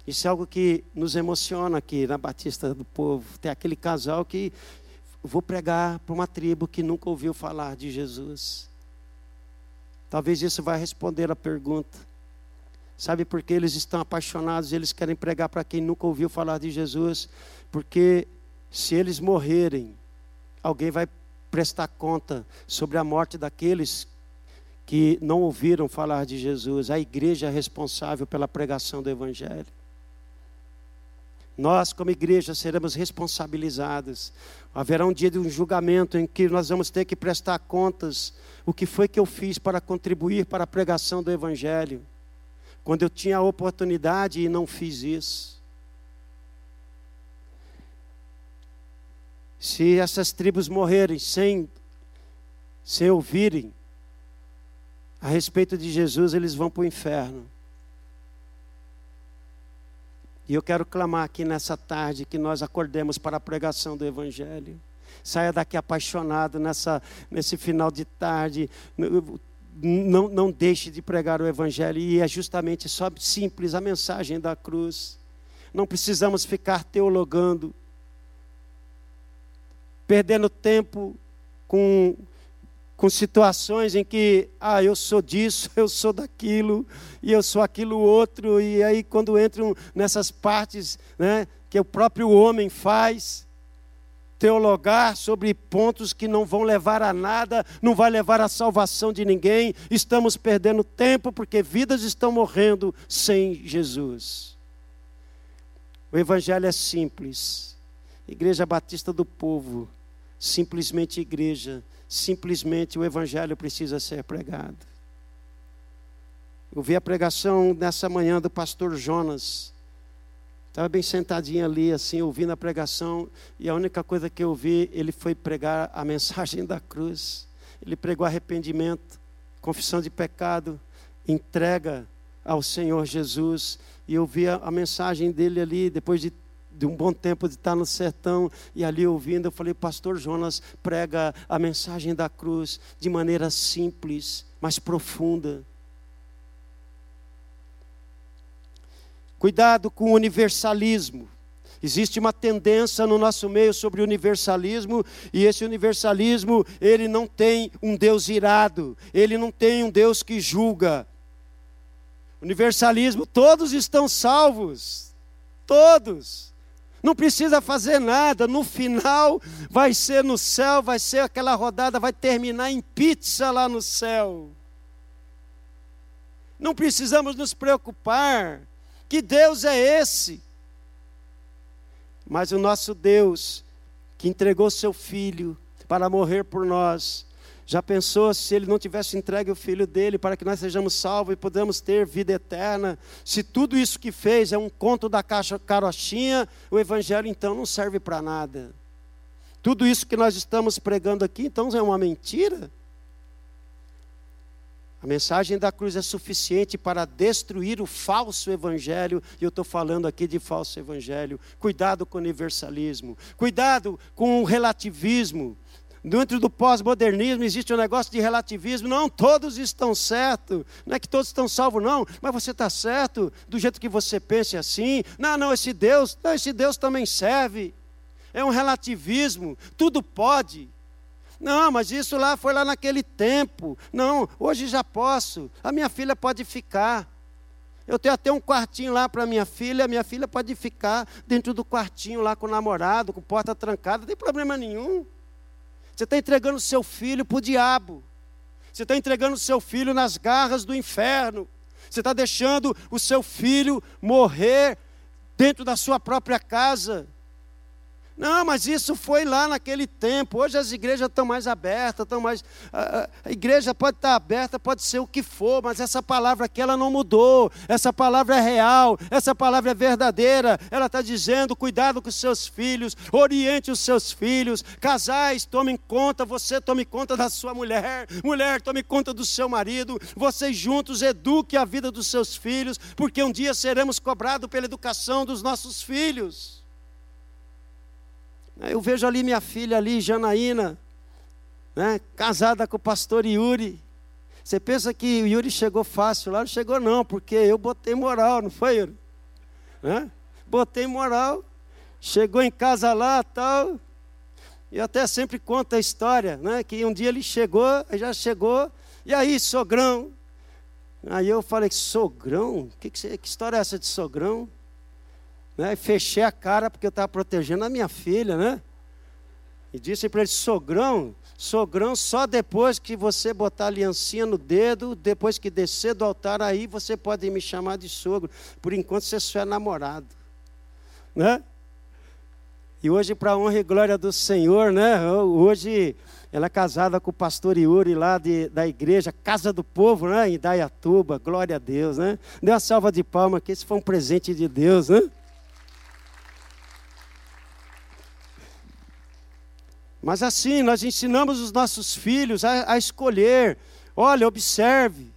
Isso é algo que nos emociona aqui na Batista do Povo. Tem aquele casal que vou pregar para uma tribo que nunca ouviu falar de Jesus. Talvez isso vai responder a pergunta. Sabe por que eles estão apaixonados? Eles querem pregar para quem nunca ouviu falar de Jesus, porque se eles morrerem, alguém vai prestar conta sobre a morte daqueles que não ouviram falar de Jesus. A igreja é responsável pela pregação do Evangelho. Nós, como igreja, seremos responsabilizados. Haverá um dia de um julgamento em que nós vamos ter que prestar contas. O que foi que eu fiz para contribuir para a pregação do Evangelho? Quando eu tinha a oportunidade e não fiz isso. Se essas tribos morrerem sem, sem ouvirem a respeito de Jesus, eles vão para o inferno. E eu quero clamar aqui nessa tarde que nós acordemos para a pregação do Evangelho. Saia daqui apaixonado nessa, nesse final de tarde. Não, não deixe de pregar o Evangelho. E é justamente só simples a mensagem da cruz. Não precisamos ficar teologando, perdendo tempo com com situações em que, ah, eu sou disso, eu sou daquilo, e eu sou aquilo outro, e aí quando entram nessas partes né, que o próprio homem faz, teologar sobre pontos que não vão levar a nada, não vai levar à salvação de ninguém, estamos perdendo tempo porque vidas estão morrendo sem Jesus. O Evangelho é simples. Igreja Batista do Povo, simplesmente igreja, simplesmente o Evangelho precisa ser pregado. Eu vi a pregação nessa manhã do pastor Jonas. Estava bem sentadinho ali, assim, ouvindo a pregação, e a única coisa que eu vi, ele foi pregar a mensagem da cruz. Ele pregou arrependimento, confissão de pecado, entrega ao Senhor Jesus. E eu vi a, a mensagem dele ali, depois de de um bom tempo de estar no sertão e ali ouvindo, eu falei, Pastor Jonas prega a mensagem da cruz de maneira simples, mas profunda. Cuidado com o universalismo. Existe uma tendência no nosso meio sobre universalismo, e esse universalismo, ele não tem um Deus irado, ele não tem um Deus que julga. Universalismo, todos estão salvos, todos não precisa fazer nada, no final vai ser no céu, vai ser aquela rodada, vai terminar em pizza lá no céu. Não precisamos nos preocupar, que Deus é esse? Mas o nosso Deus, que entregou seu filho para morrer por nós, já pensou se ele não tivesse entregue o filho dele para que nós sejamos salvos e podamos ter vida eterna? Se tudo isso que fez é um conto da caixa carochinha, o evangelho então não serve para nada. Tudo isso que nós estamos pregando aqui então é uma mentira? A mensagem da cruz é suficiente para destruir o falso evangelho, e eu estou falando aqui de falso evangelho. Cuidado com o universalismo, cuidado com o relativismo. Dentro do pós-modernismo existe um negócio de relativismo. Não, todos estão certos. Não é que todos estão salvos, não. Mas você está certo do jeito que você pensa assim. Não, não, esse Deus, não, esse Deus também serve. É um relativismo. Tudo pode. Não, mas isso lá foi lá naquele tempo. Não, hoje já posso. A minha filha pode ficar. Eu tenho até um quartinho lá para minha filha, minha filha pode ficar dentro do quartinho lá com o namorado, com porta trancada, não tem problema nenhum. Você está entregando seu filho para o diabo. Você está entregando seu filho nas garras do inferno. Você está deixando o seu filho morrer dentro da sua própria casa. Não, mas isso foi lá naquele tempo. Hoje as igrejas estão mais abertas, estão mais. A, igreja pode estar aberta, pode ser o que for, mas essa palavra aqui ela não mudou. Essa palavra é real, essa palavra é verdadeira. Ela está dizendo: cuidado com os seus filhos, oriente os seus filhos. Casais, tomem conta, você tome conta da sua mulher. Mulher, tome conta do seu marido. Vocês juntos eduquem a vida dos seus filhos, porque um dia seremos cobrados pela educação dos nossos filhos. Eu vejo ali minha filha ali, Janaína, né, casada com o pastor Yuri. Você pensa que o Yuri chegou fácil lá? Não chegou não, porque eu botei moral, não foi, Yuri? Né? Botei moral, chegou em casa lá tal. E até sempre conto a história, né? Que um dia ele chegou, já chegou, e aí, sogrão? Aí eu falei, sogrão? Que, que, que história é essa de sogrão? Né? Fechei a cara porque eu estava protegendo a minha filha, né? E disse para ele: sogrão, sogrão, só depois que você botar a aliancinha no dedo, depois que descer do altar, aí você pode me chamar de sogro. Por enquanto você só é namorado. Né? E hoje, para a honra e glória do Senhor, né? Hoje ela é casada com o pastor Yuri lá de, da igreja Casa do Povo, né? Em Dayatuba. Glória a Deus, né? Dê uma salva de palmas que esse foi um presente de Deus, né? Mas assim, nós ensinamos os nossos filhos a, a escolher. Olha, observe.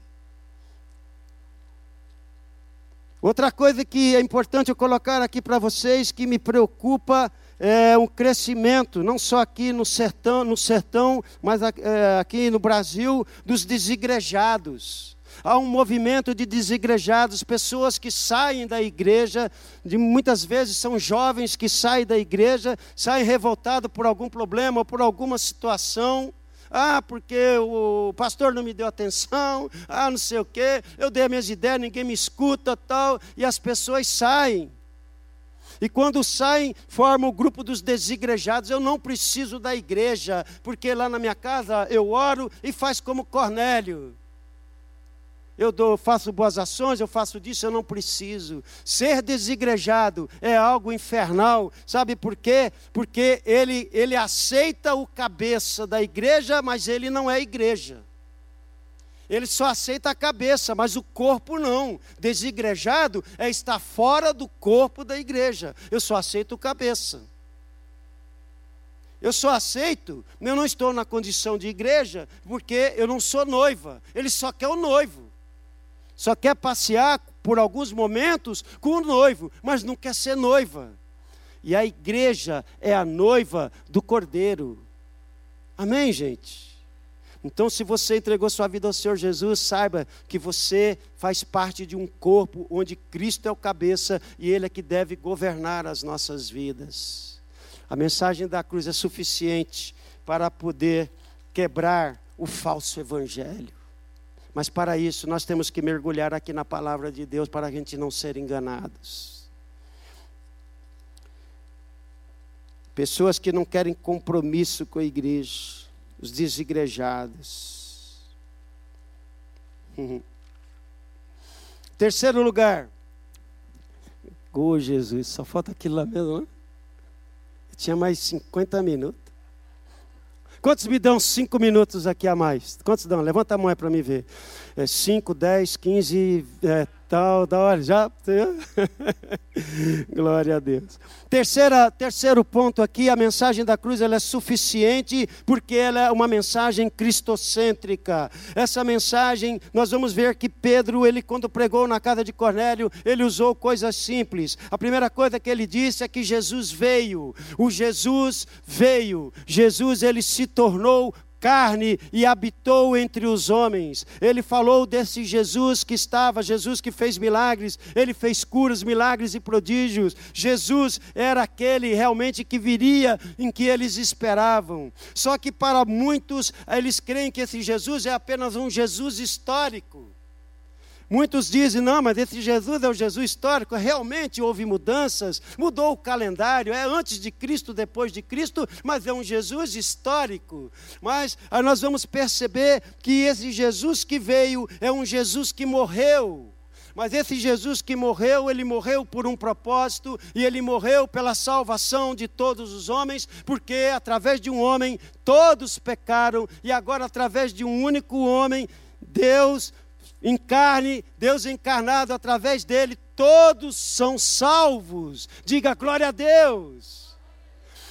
Outra coisa que é importante eu colocar aqui para vocês, que me preocupa, é um crescimento, não só aqui no sertão, no sertão mas é, aqui no Brasil, dos desigrejados há um movimento de desigrejados, pessoas que saem da igreja, de muitas vezes são jovens que saem da igreja, saem revoltados por algum problema por alguma situação. Ah, porque o pastor não me deu atenção, ah, não sei o quê, eu dei as minhas ideias, ninguém me escuta, tal, e as pessoas saem. E quando saem, formam o grupo dos desigrejados. Eu não preciso da igreja, porque lá na minha casa eu oro e faz como Cornélio eu dou, faço boas ações, eu faço disso, eu não preciso. Ser desigrejado é algo infernal, sabe por quê? Porque ele, ele aceita o cabeça da igreja, mas ele não é igreja. Ele só aceita a cabeça, mas o corpo não. Desigrejado é estar fora do corpo da igreja. Eu só aceito o cabeça. Eu só aceito, eu não estou na condição de igreja, porque eu não sou noiva. Ele só quer o noivo. Só quer passear por alguns momentos com o noivo, mas não quer ser noiva. E a igreja é a noiva do cordeiro. Amém, gente? Então, se você entregou sua vida ao Senhor Jesus, saiba que você faz parte de um corpo onde Cristo é o cabeça e Ele é que deve governar as nossas vidas. A mensagem da cruz é suficiente para poder quebrar o falso evangelho. Mas para isso nós temos que mergulhar aqui na palavra de Deus para a gente não ser enganados. Pessoas que não querem compromisso com a igreja, os desigrejados. Uhum. Terceiro lugar. Oh, Jesus, só falta aquilo lá mesmo, né? tinha mais 50 minutos. Quantos me dão cinco minutos aqui a mais? Quantos dão? Levanta a mão aí para me ver. É cinco, dez, quinze, é, tal, da hora, já. Glória a Deus. Terceira, terceiro ponto aqui, a mensagem da cruz ela é suficiente porque ela é uma mensagem cristocêntrica. Essa mensagem, nós vamos ver que Pedro, ele quando pregou na casa de Cornélio, ele usou coisas simples. A primeira coisa que ele disse é que Jesus veio. O Jesus veio. Jesus ele se tornou carne e habitou entre os homens. Ele falou desse Jesus que estava, Jesus que fez milagres, ele fez curas, milagres e prodígios. Jesus era aquele realmente que viria em que eles esperavam. Só que para muitos, eles creem que esse Jesus é apenas um Jesus histórico. Muitos dizem, não, mas esse Jesus é o Jesus histórico. Realmente houve mudanças, mudou o calendário, é antes de Cristo, depois de Cristo, mas é um Jesus histórico. Mas aí nós vamos perceber que esse Jesus que veio é um Jesus que morreu. Mas esse Jesus que morreu, ele morreu por um propósito e ele morreu pela salvação de todos os homens, porque através de um homem todos pecaram e agora através de um único homem Deus em carne, Deus encarnado através dele, todos são salvos. Diga glória a Deus.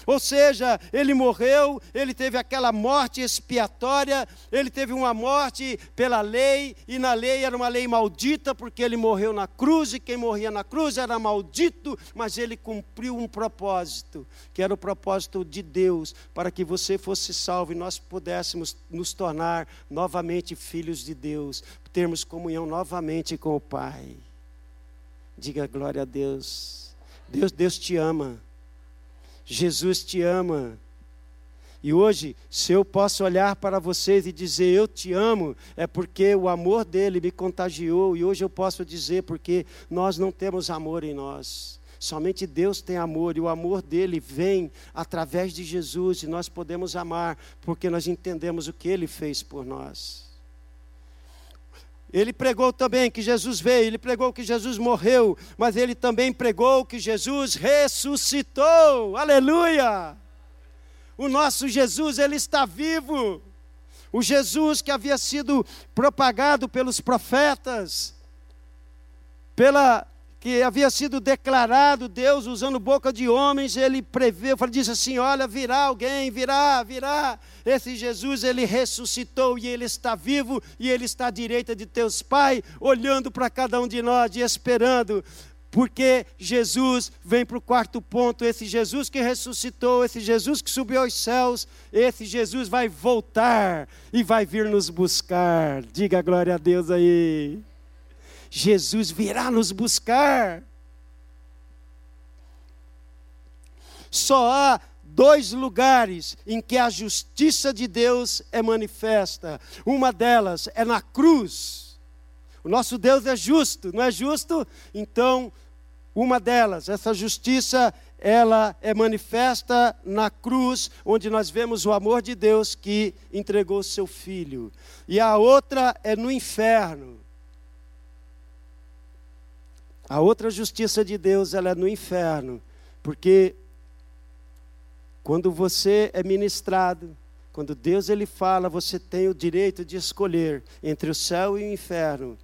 Ou seja, ele morreu, ele teve aquela morte expiatória, ele teve uma morte pela lei, e na lei era uma lei maldita, porque ele morreu na cruz, e quem morria na cruz era maldito, mas ele cumpriu um propósito, que era o propósito de Deus, para que você fosse salvo e nós pudéssemos nos tornar novamente filhos de Deus, termos comunhão novamente com o Pai. Diga glória a Deus. Deus, Deus te ama. Jesus te ama. E hoje, se eu posso olhar para vocês e dizer eu te amo, é porque o amor dele me contagiou. E hoje eu posso dizer porque nós não temos amor em nós. Somente Deus tem amor e o amor dele vem através de Jesus e nós podemos amar porque nós entendemos o que ele fez por nós. Ele pregou também que Jesus veio, ele pregou que Jesus morreu, mas ele também pregou que Jesus ressuscitou. Aleluia! O nosso Jesus, ele está vivo. O Jesus que havia sido propagado pelos profetas, pela que havia sido declarado, Deus usando boca de homens, ele preveu, disse assim: Olha, virá alguém, virá, virá. Esse Jesus, ele ressuscitou e ele está vivo e ele está à direita de teus pais, olhando para cada um de nós e esperando. Porque Jesus vem para o quarto ponto. Esse Jesus que ressuscitou, esse Jesus que subiu aos céus, esse Jesus vai voltar e vai vir nos buscar. Diga glória a Deus aí. Jesus virá nos buscar. Só há dois lugares em que a justiça de Deus é manifesta. Uma delas é na cruz. O nosso Deus é justo, não é justo? Então, uma delas, essa justiça, ela é manifesta na cruz, onde nós vemos o amor de Deus que entregou seu filho. E a outra é no inferno. A outra justiça de Deus, ela é no inferno, porque quando você é ministrado, quando Deus ele fala, você tem o direito de escolher entre o céu e o inferno.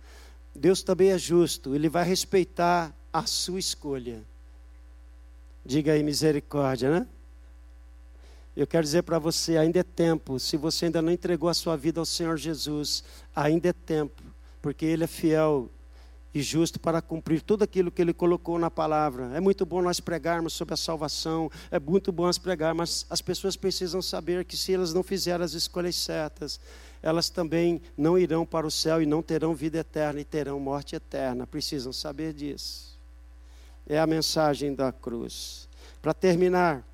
Deus também é justo, ele vai respeitar a sua escolha. Diga aí misericórdia, né? Eu quero dizer para você, ainda é tempo, se você ainda não entregou a sua vida ao Senhor Jesus, ainda é tempo, porque ele é fiel e justo para cumprir tudo aquilo que ele colocou na palavra. É muito bom nós pregarmos sobre a salvação, é muito bom nós pregar, mas as pessoas precisam saber que se elas não fizerem as escolhas certas, elas também não irão para o céu e não terão vida eterna e terão morte eterna. Precisam saber disso. É a mensagem da cruz. Para terminar,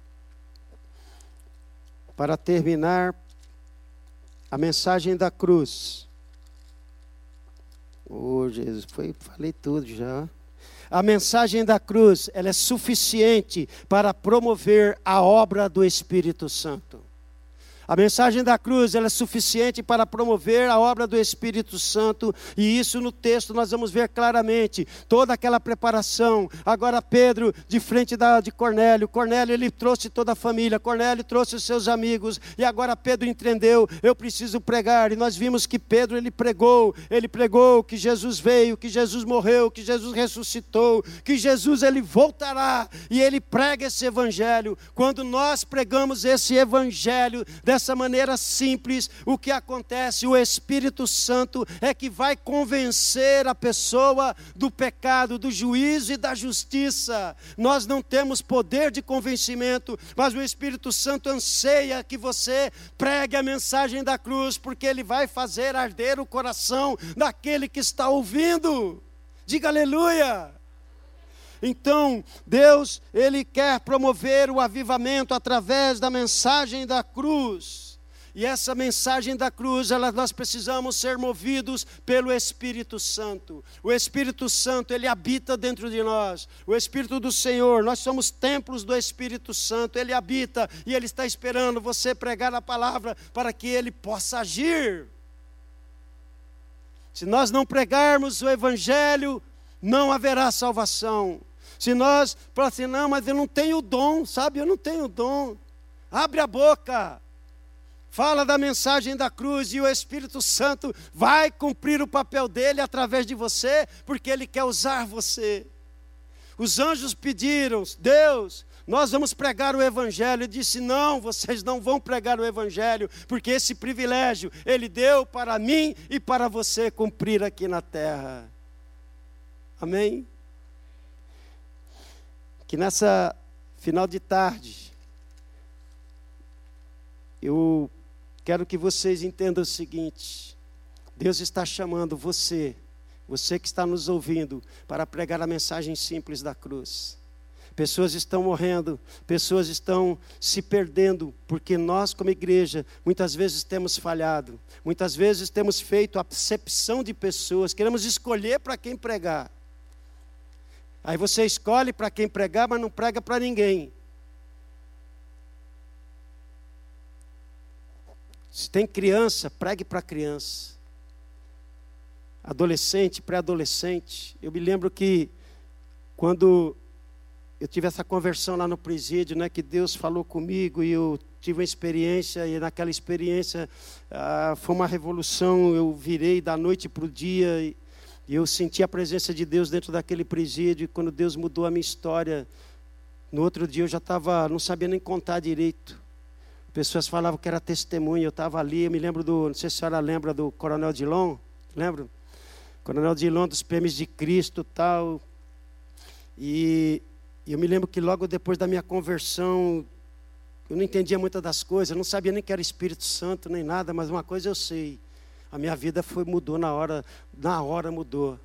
para terminar, a mensagem da cruz Oh, Jesus, foi, falei tudo já. A mensagem da cruz, ela é suficiente para promover a obra do Espírito Santo. A mensagem da cruz é suficiente para promover a obra do Espírito Santo, e isso no texto nós vamos ver claramente, toda aquela preparação. Agora Pedro, de frente da, de Cornélio, Cornélio ele trouxe toda a família, Cornélio trouxe os seus amigos, e agora Pedro entendeu, eu preciso pregar, e nós vimos que Pedro ele pregou, ele pregou que Jesus veio, que Jesus morreu, que Jesus ressuscitou, que Jesus ele voltará, e ele prega esse evangelho. Quando nós pregamos esse evangelho, dessa maneira simples, o que acontece? O Espírito Santo é que vai convencer a pessoa do pecado, do juízo e da justiça. Nós não temos poder de convencimento, mas o Espírito Santo anseia que você pregue a mensagem da cruz, porque ele vai fazer arder o coração daquele que está ouvindo. Diga aleluia! Então, Deus, ele quer promover o avivamento através da mensagem da cruz. E essa mensagem da cruz, ela, nós precisamos ser movidos pelo Espírito Santo. O Espírito Santo, ele habita dentro de nós. O Espírito do Senhor, nós somos templos do Espírito Santo. Ele habita e ele está esperando você pregar a palavra para que ele possa agir. Se nós não pregarmos o Evangelho, não haverá salvação. Se nós falar assim, não, mas eu não tenho dom, sabe? Eu não tenho dom. Abre a boca. Fala da mensagem da cruz e o Espírito Santo vai cumprir o papel dele através de você, porque ele quer usar você. Os anjos pediram, Deus, nós vamos pregar o Evangelho. Ele disse: Não, vocês não vão pregar o Evangelho, porque esse privilégio Ele deu para mim e para você cumprir aqui na terra. Amém? Que nessa final de tarde, eu quero que vocês entendam o seguinte: Deus está chamando você, você que está nos ouvindo, para pregar a mensagem simples da cruz. Pessoas estão morrendo, pessoas estão se perdendo, porque nós, como igreja, muitas vezes temos falhado, muitas vezes temos feito acepção de pessoas, queremos escolher para quem pregar. Aí você escolhe para quem pregar, mas não prega para ninguém. Se tem criança, pregue para criança. Adolescente, pré-adolescente. Eu me lembro que quando eu tive essa conversão lá no presídio, né, que Deus falou comigo e eu tive uma experiência e naquela experiência ah, foi uma revolução. Eu virei da noite para o dia e, e eu senti a presença de Deus dentro daquele presídio. E quando Deus mudou a minha história, no outro dia eu já estava, não sabia nem contar direito. Pessoas falavam que era testemunha. Eu estava ali, eu me lembro do, não sei se a senhora lembra do Coronel Dilon, lembra? Coronel Dilon dos Prêmios de Cristo, tal. E e eu me lembro que logo depois da minha conversão, eu não entendia muitas das coisas, eu não sabia nem que era Espírito Santo nem nada, mas uma coisa eu sei. A minha vida foi mudou na hora, na hora mudou.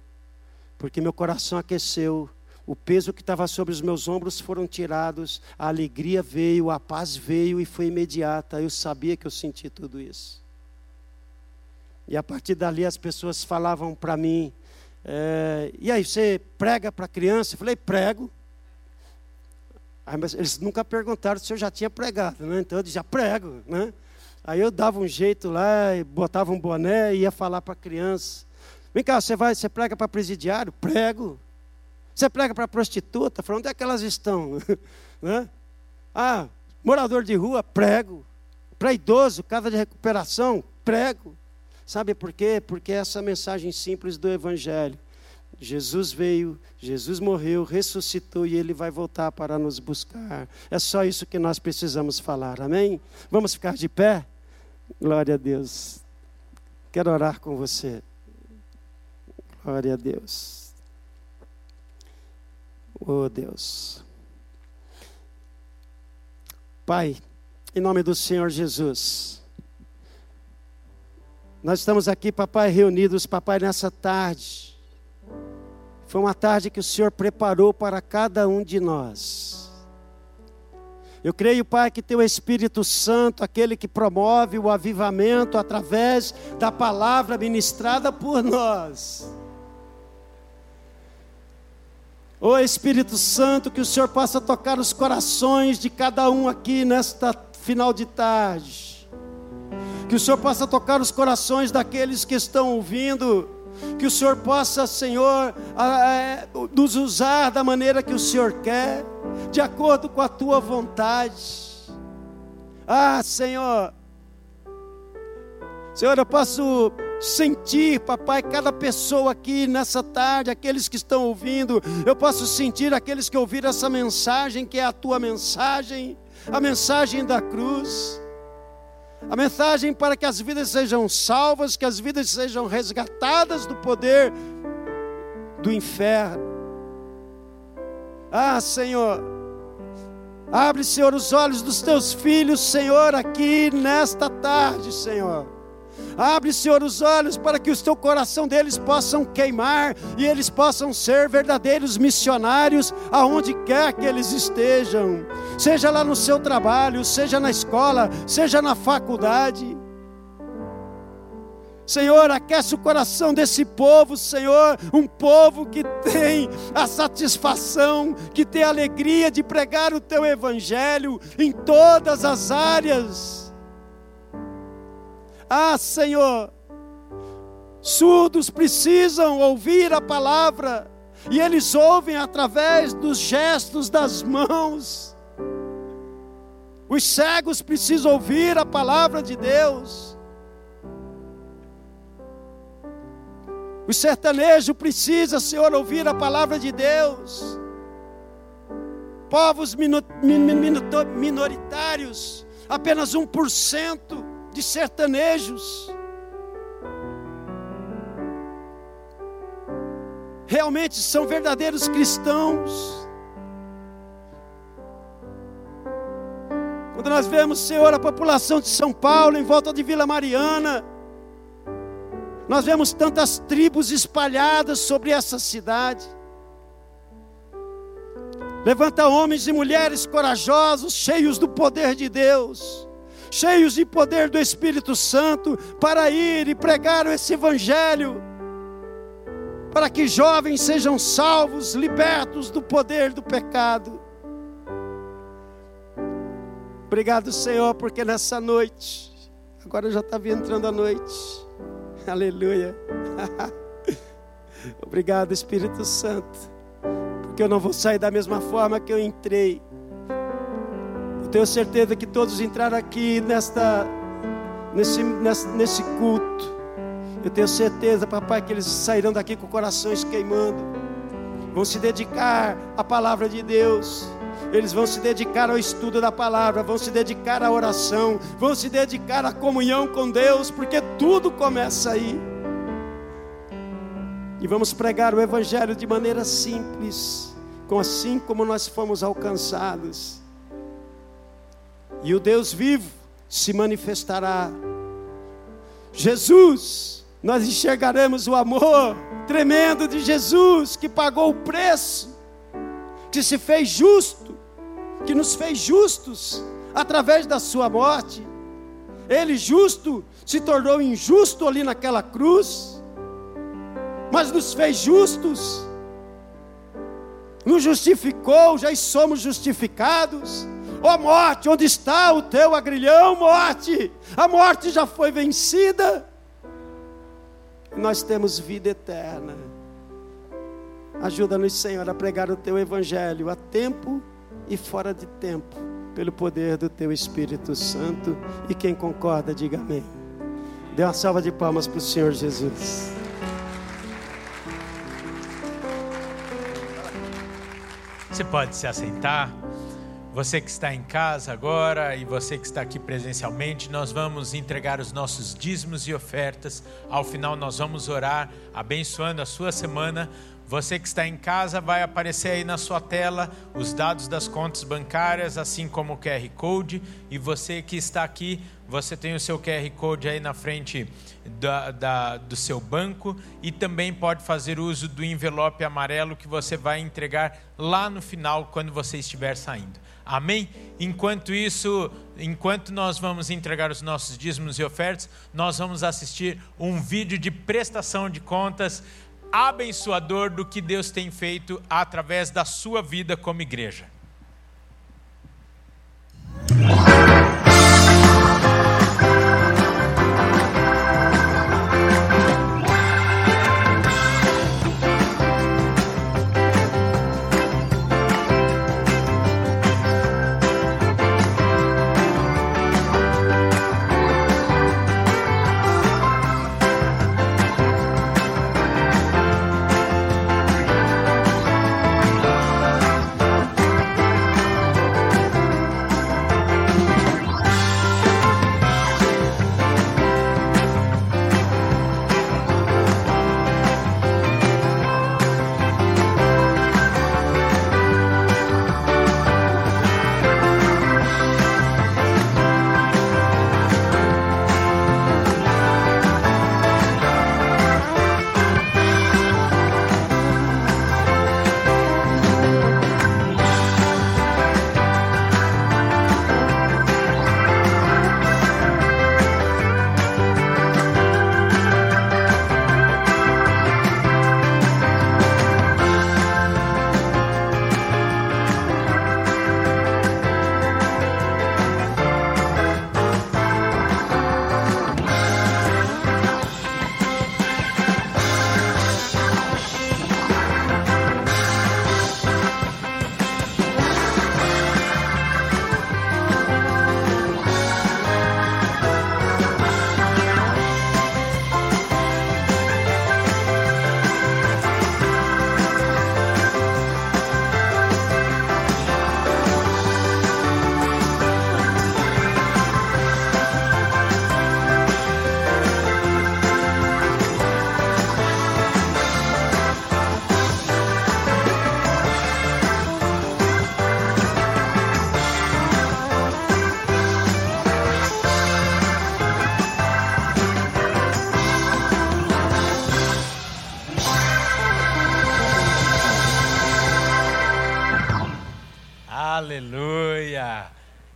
Porque meu coração aqueceu, o peso que estava sobre os meus ombros foram tirados, a alegria veio, a paz veio e foi imediata. Eu sabia que eu senti tudo isso. E a partir dali as pessoas falavam para mim: é, e aí, você prega para criança? Eu falei: prego. Aí, mas eles nunca perguntaram se eu já tinha pregado, né? Então eu já prego, né? Aí eu dava um jeito lá, botava um boné e ia falar para a criança. Vem cá, você vai, você prega para presidiário? Prego. Você prega para prostituta? Falei, onde é que elas estão? né? Ah, morador de rua? Prego. Para idoso, casa de recuperação? Prego. Sabe por quê? Porque essa mensagem simples do Evangelho Jesus veio, Jesus morreu, ressuscitou e ele vai voltar para nos buscar. É só isso que nós precisamos falar, amém? Vamos ficar de pé? Glória a Deus. Quero orar com você. Glória a Deus. Oh Deus. Pai, em nome do Senhor Jesus. Nós estamos aqui, papai, reunidos, papai, nessa tarde foi uma tarde que o Senhor preparou para cada um de nós. Eu creio, Pai, que Teu Espírito Santo, aquele que promove o avivamento através da palavra ministrada por nós. Ô Espírito Santo, que o Senhor possa tocar os corações de cada um aqui nesta final de tarde. Que o Senhor possa tocar os corações daqueles que estão ouvindo que o Senhor possa, Senhor, nos usar da maneira que o Senhor quer, de acordo com a tua vontade. Ah, Senhor, Senhor, eu posso sentir, papai, cada pessoa aqui nessa tarde, aqueles que estão ouvindo, eu posso sentir aqueles que ouviram essa mensagem, que é a tua mensagem, a mensagem da cruz. A mensagem para que as vidas sejam salvas, que as vidas sejam resgatadas do poder do inferno. Ah, Senhor, abre, Senhor, os olhos dos teus filhos, Senhor, aqui nesta tarde, Senhor Abre, Senhor, os olhos para que o teu coração deles possam queimar e eles possam ser verdadeiros missionários aonde quer que eles estejam, seja lá no seu trabalho, seja na escola, seja na faculdade. Senhor, aquece o coração desse povo, Senhor, um povo que tem a satisfação, que tem a alegria de pregar o teu evangelho em todas as áreas ah, Senhor, surdos precisam ouvir a palavra, e eles ouvem através dos gestos das mãos. Os cegos precisam ouvir a palavra de Deus. O sertanejo precisa, Senhor, ouvir a palavra de Deus. Povos minoritários, apenas 1% de sertanejos. Realmente são verdadeiros cristãos. Quando nós vemos, Senhor, a população de São Paulo em volta de Vila Mariana, nós vemos tantas tribos espalhadas sobre essa cidade. Levanta homens e mulheres corajosos, cheios do poder de Deus cheios de poder do Espírito Santo, para ir e pregar esse Evangelho. para que jovens sejam salvos, libertos do poder do pecado. Obrigado, Senhor, porque nessa noite, agora já está entrando a noite, aleluia. Obrigado, Espírito Santo, porque eu não vou sair da mesma forma que eu entrei. Tenho certeza que todos entraram aqui nesta, nesse, nesse, nesse culto eu tenho certeza, papai, que eles sairão daqui com corações queimando. Vão se dedicar à palavra de Deus. Eles vão se dedicar ao estudo da palavra, vão se dedicar à oração, vão se dedicar à comunhão com Deus, porque tudo começa aí. E vamos pregar o Evangelho de maneira simples, com assim como nós fomos alcançados. E o Deus vivo se manifestará. Jesus nós enxergaremos o amor tremendo de Jesus, que pagou o preço, que se fez justo, que nos fez justos através da sua morte. Ele, justo, se tornou injusto ali naquela cruz, mas nos fez justos, nos justificou, já somos justificados. Ó oh, morte, onde está o teu agrilhão, morte? A morte já foi vencida nós temos vida eterna. Ajuda-nos, Senhor, a pregar o teu evangelho a tempo e fora de tempo, pelo poder do teu Espírito Santo. E quem concorda, diga amém. Dê uma salva de palmas para o Senhor Jesus. Você pode se assentar. Você que está em casa agora e você que está aqui presencialmente, nós vamos entregar os nossos dízimos e ofertas. Ao final, nós vamos orar, abençoando a sua semana. Você que está em casa, vai aparecer aí na sua tela os dados das contas bancárias, assim como o QR Code. E você que está aqui, você tem o seu QR Code aí na frente da, da, do seu banco e também pode fazer uso do envelope amarelo que você vai entregar lá no final, quando você estiver saindo. Amém? Enquanto isso, enquanto nós vamos entregar os nossos dízimos e ofertas, nós vamos assistir um vídeo de prestação de contas abençoador do que Deus tem feito através da sua vida como igreja.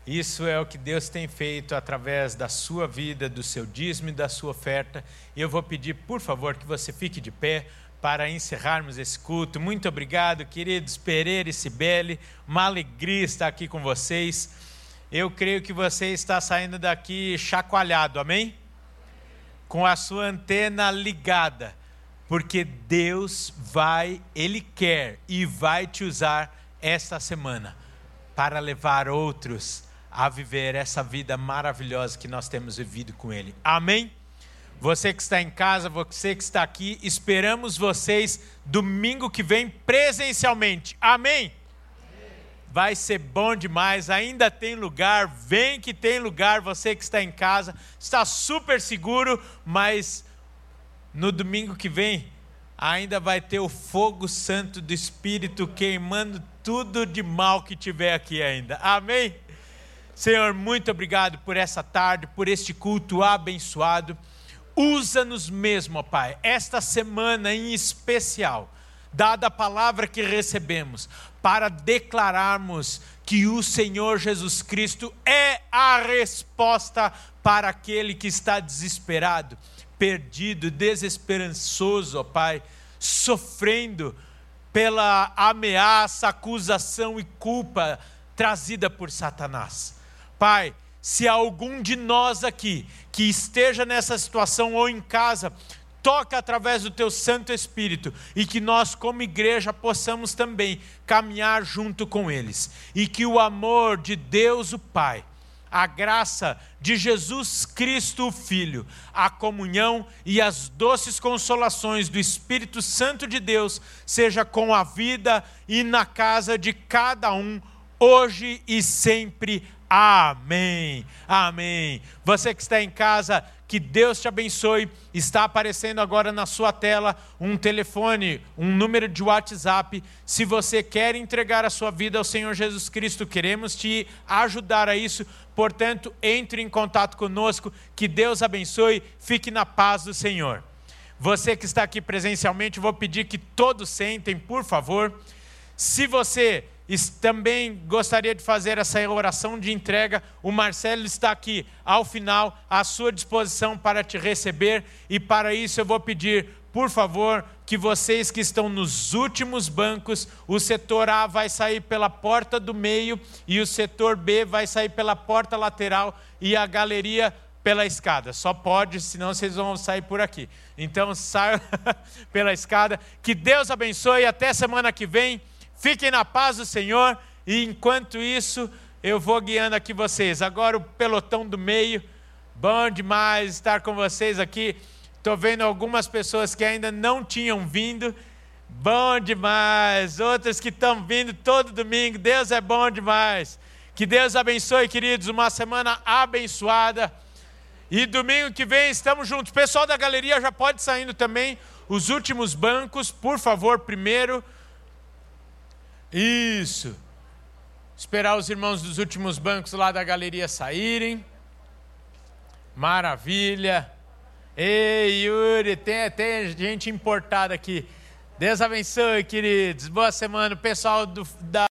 Isso é o que Deus tem feito através da sua vida, do seu dízimo e da sua oferta. E eu vou pedir, por favor, que você fique de pé para encerrarmos esse culto. Muito obrigado, queridos Pereira e Cibele. Uma alegria estar aqui com vocês. Eu creio que você está saindo daqui chacoalhado, amém? Com a sua antena ligada, porque Deus vai, Ele quer e vai te usar esta semana para levar outros a viver essa vida maravilhosa que nós temos vivido com Ele. Amém? Você que está em casa, você que está aqui, esperamos vocês domingo que vem presencialmente. Amém? Vai ser bom demais, ainda tem lugar, vem que tem lugar, você que está em casa, está super seguro, mas no domingo que vem ainda vai ter o fogo santo do Espírito queimando tudo de mal que tiver aqui ainda. Amém? Senhor, muito obrigado por essa tarde, por este culto abençoado. Usa-nos mesmo, ó Pai, esta semana em especial, dada a palavra que recebemos, para declararmos que o Senhor Jesus Cristo é a resposta para aquele que está desesperado, perdido, desesperançoso, ó Pai, sofrendo pela ameaça, acusação e culpa trazida por Satanás. Pai, se algum de nós aqui que esteja nessa situação ou em casa, toca através do teu Santo Espírito e que nós, como igreja, possamos também caminhar junto com eles e que o amor de Deus, o Pai, a graça de Jesus Cristo, o Filho, a comunhão e as doces consolações do Espírito Santo de Deus seja com a vida e na casa de cada um, hoje e sempre. Amém. Amém. Você que está em casa, que Deus te abençoe. Está aparecendo agora na sua tela um telefone, um número de WhatsApp. Se você quer entregar a sua vida ao Senhor Jesus Cristo, queremos te ajudar a isso. Portanto, entre em contato conosco. Que Deus abençoe. Fique na paz do Senhor. Você que está aqui presencialmente, vou pedir que todos sentem, por favor. Se você também gostaria de fazer essa oração de entrega. O Marcelo está aqui ao final, à sua disposição para te receber. E para isso eu vou pedir, por favor, que vocês que estão nos últimos bancos, o setor A vai sair pela porta do meio e o setor B vai sair pela porta lateral e a galeria pela escada. Só pode, senão vocês vão sair por aqui. Então saiam pela escada. Que Deus abençoe. Até semana que vem. Fiquem na paz do Senhor e enquanto isso eu vou guiando aqui vocês. Agora o pelotão do meio, bom demais estar com vocês aqui. Estou vendo algumas pessoas que ainda não tinham vindo. Bom demais. Outras que estão vindo todo domingo. Deus é bom demais. Que Deus abençoe, queridos. Uma semana abençoada. E domingo que vem estamos juntos. pessoal da galeria já pode saindo também. Os últimos bancos, por favor, primeiro. Isso. Esperar os irmãos dos últimos bancos lá da galeria saírem. Maravilha. Ei, Yuri, tem, tem gente importada aqui. Deus abençoe, queridos. Boa semana, pessoal do, da.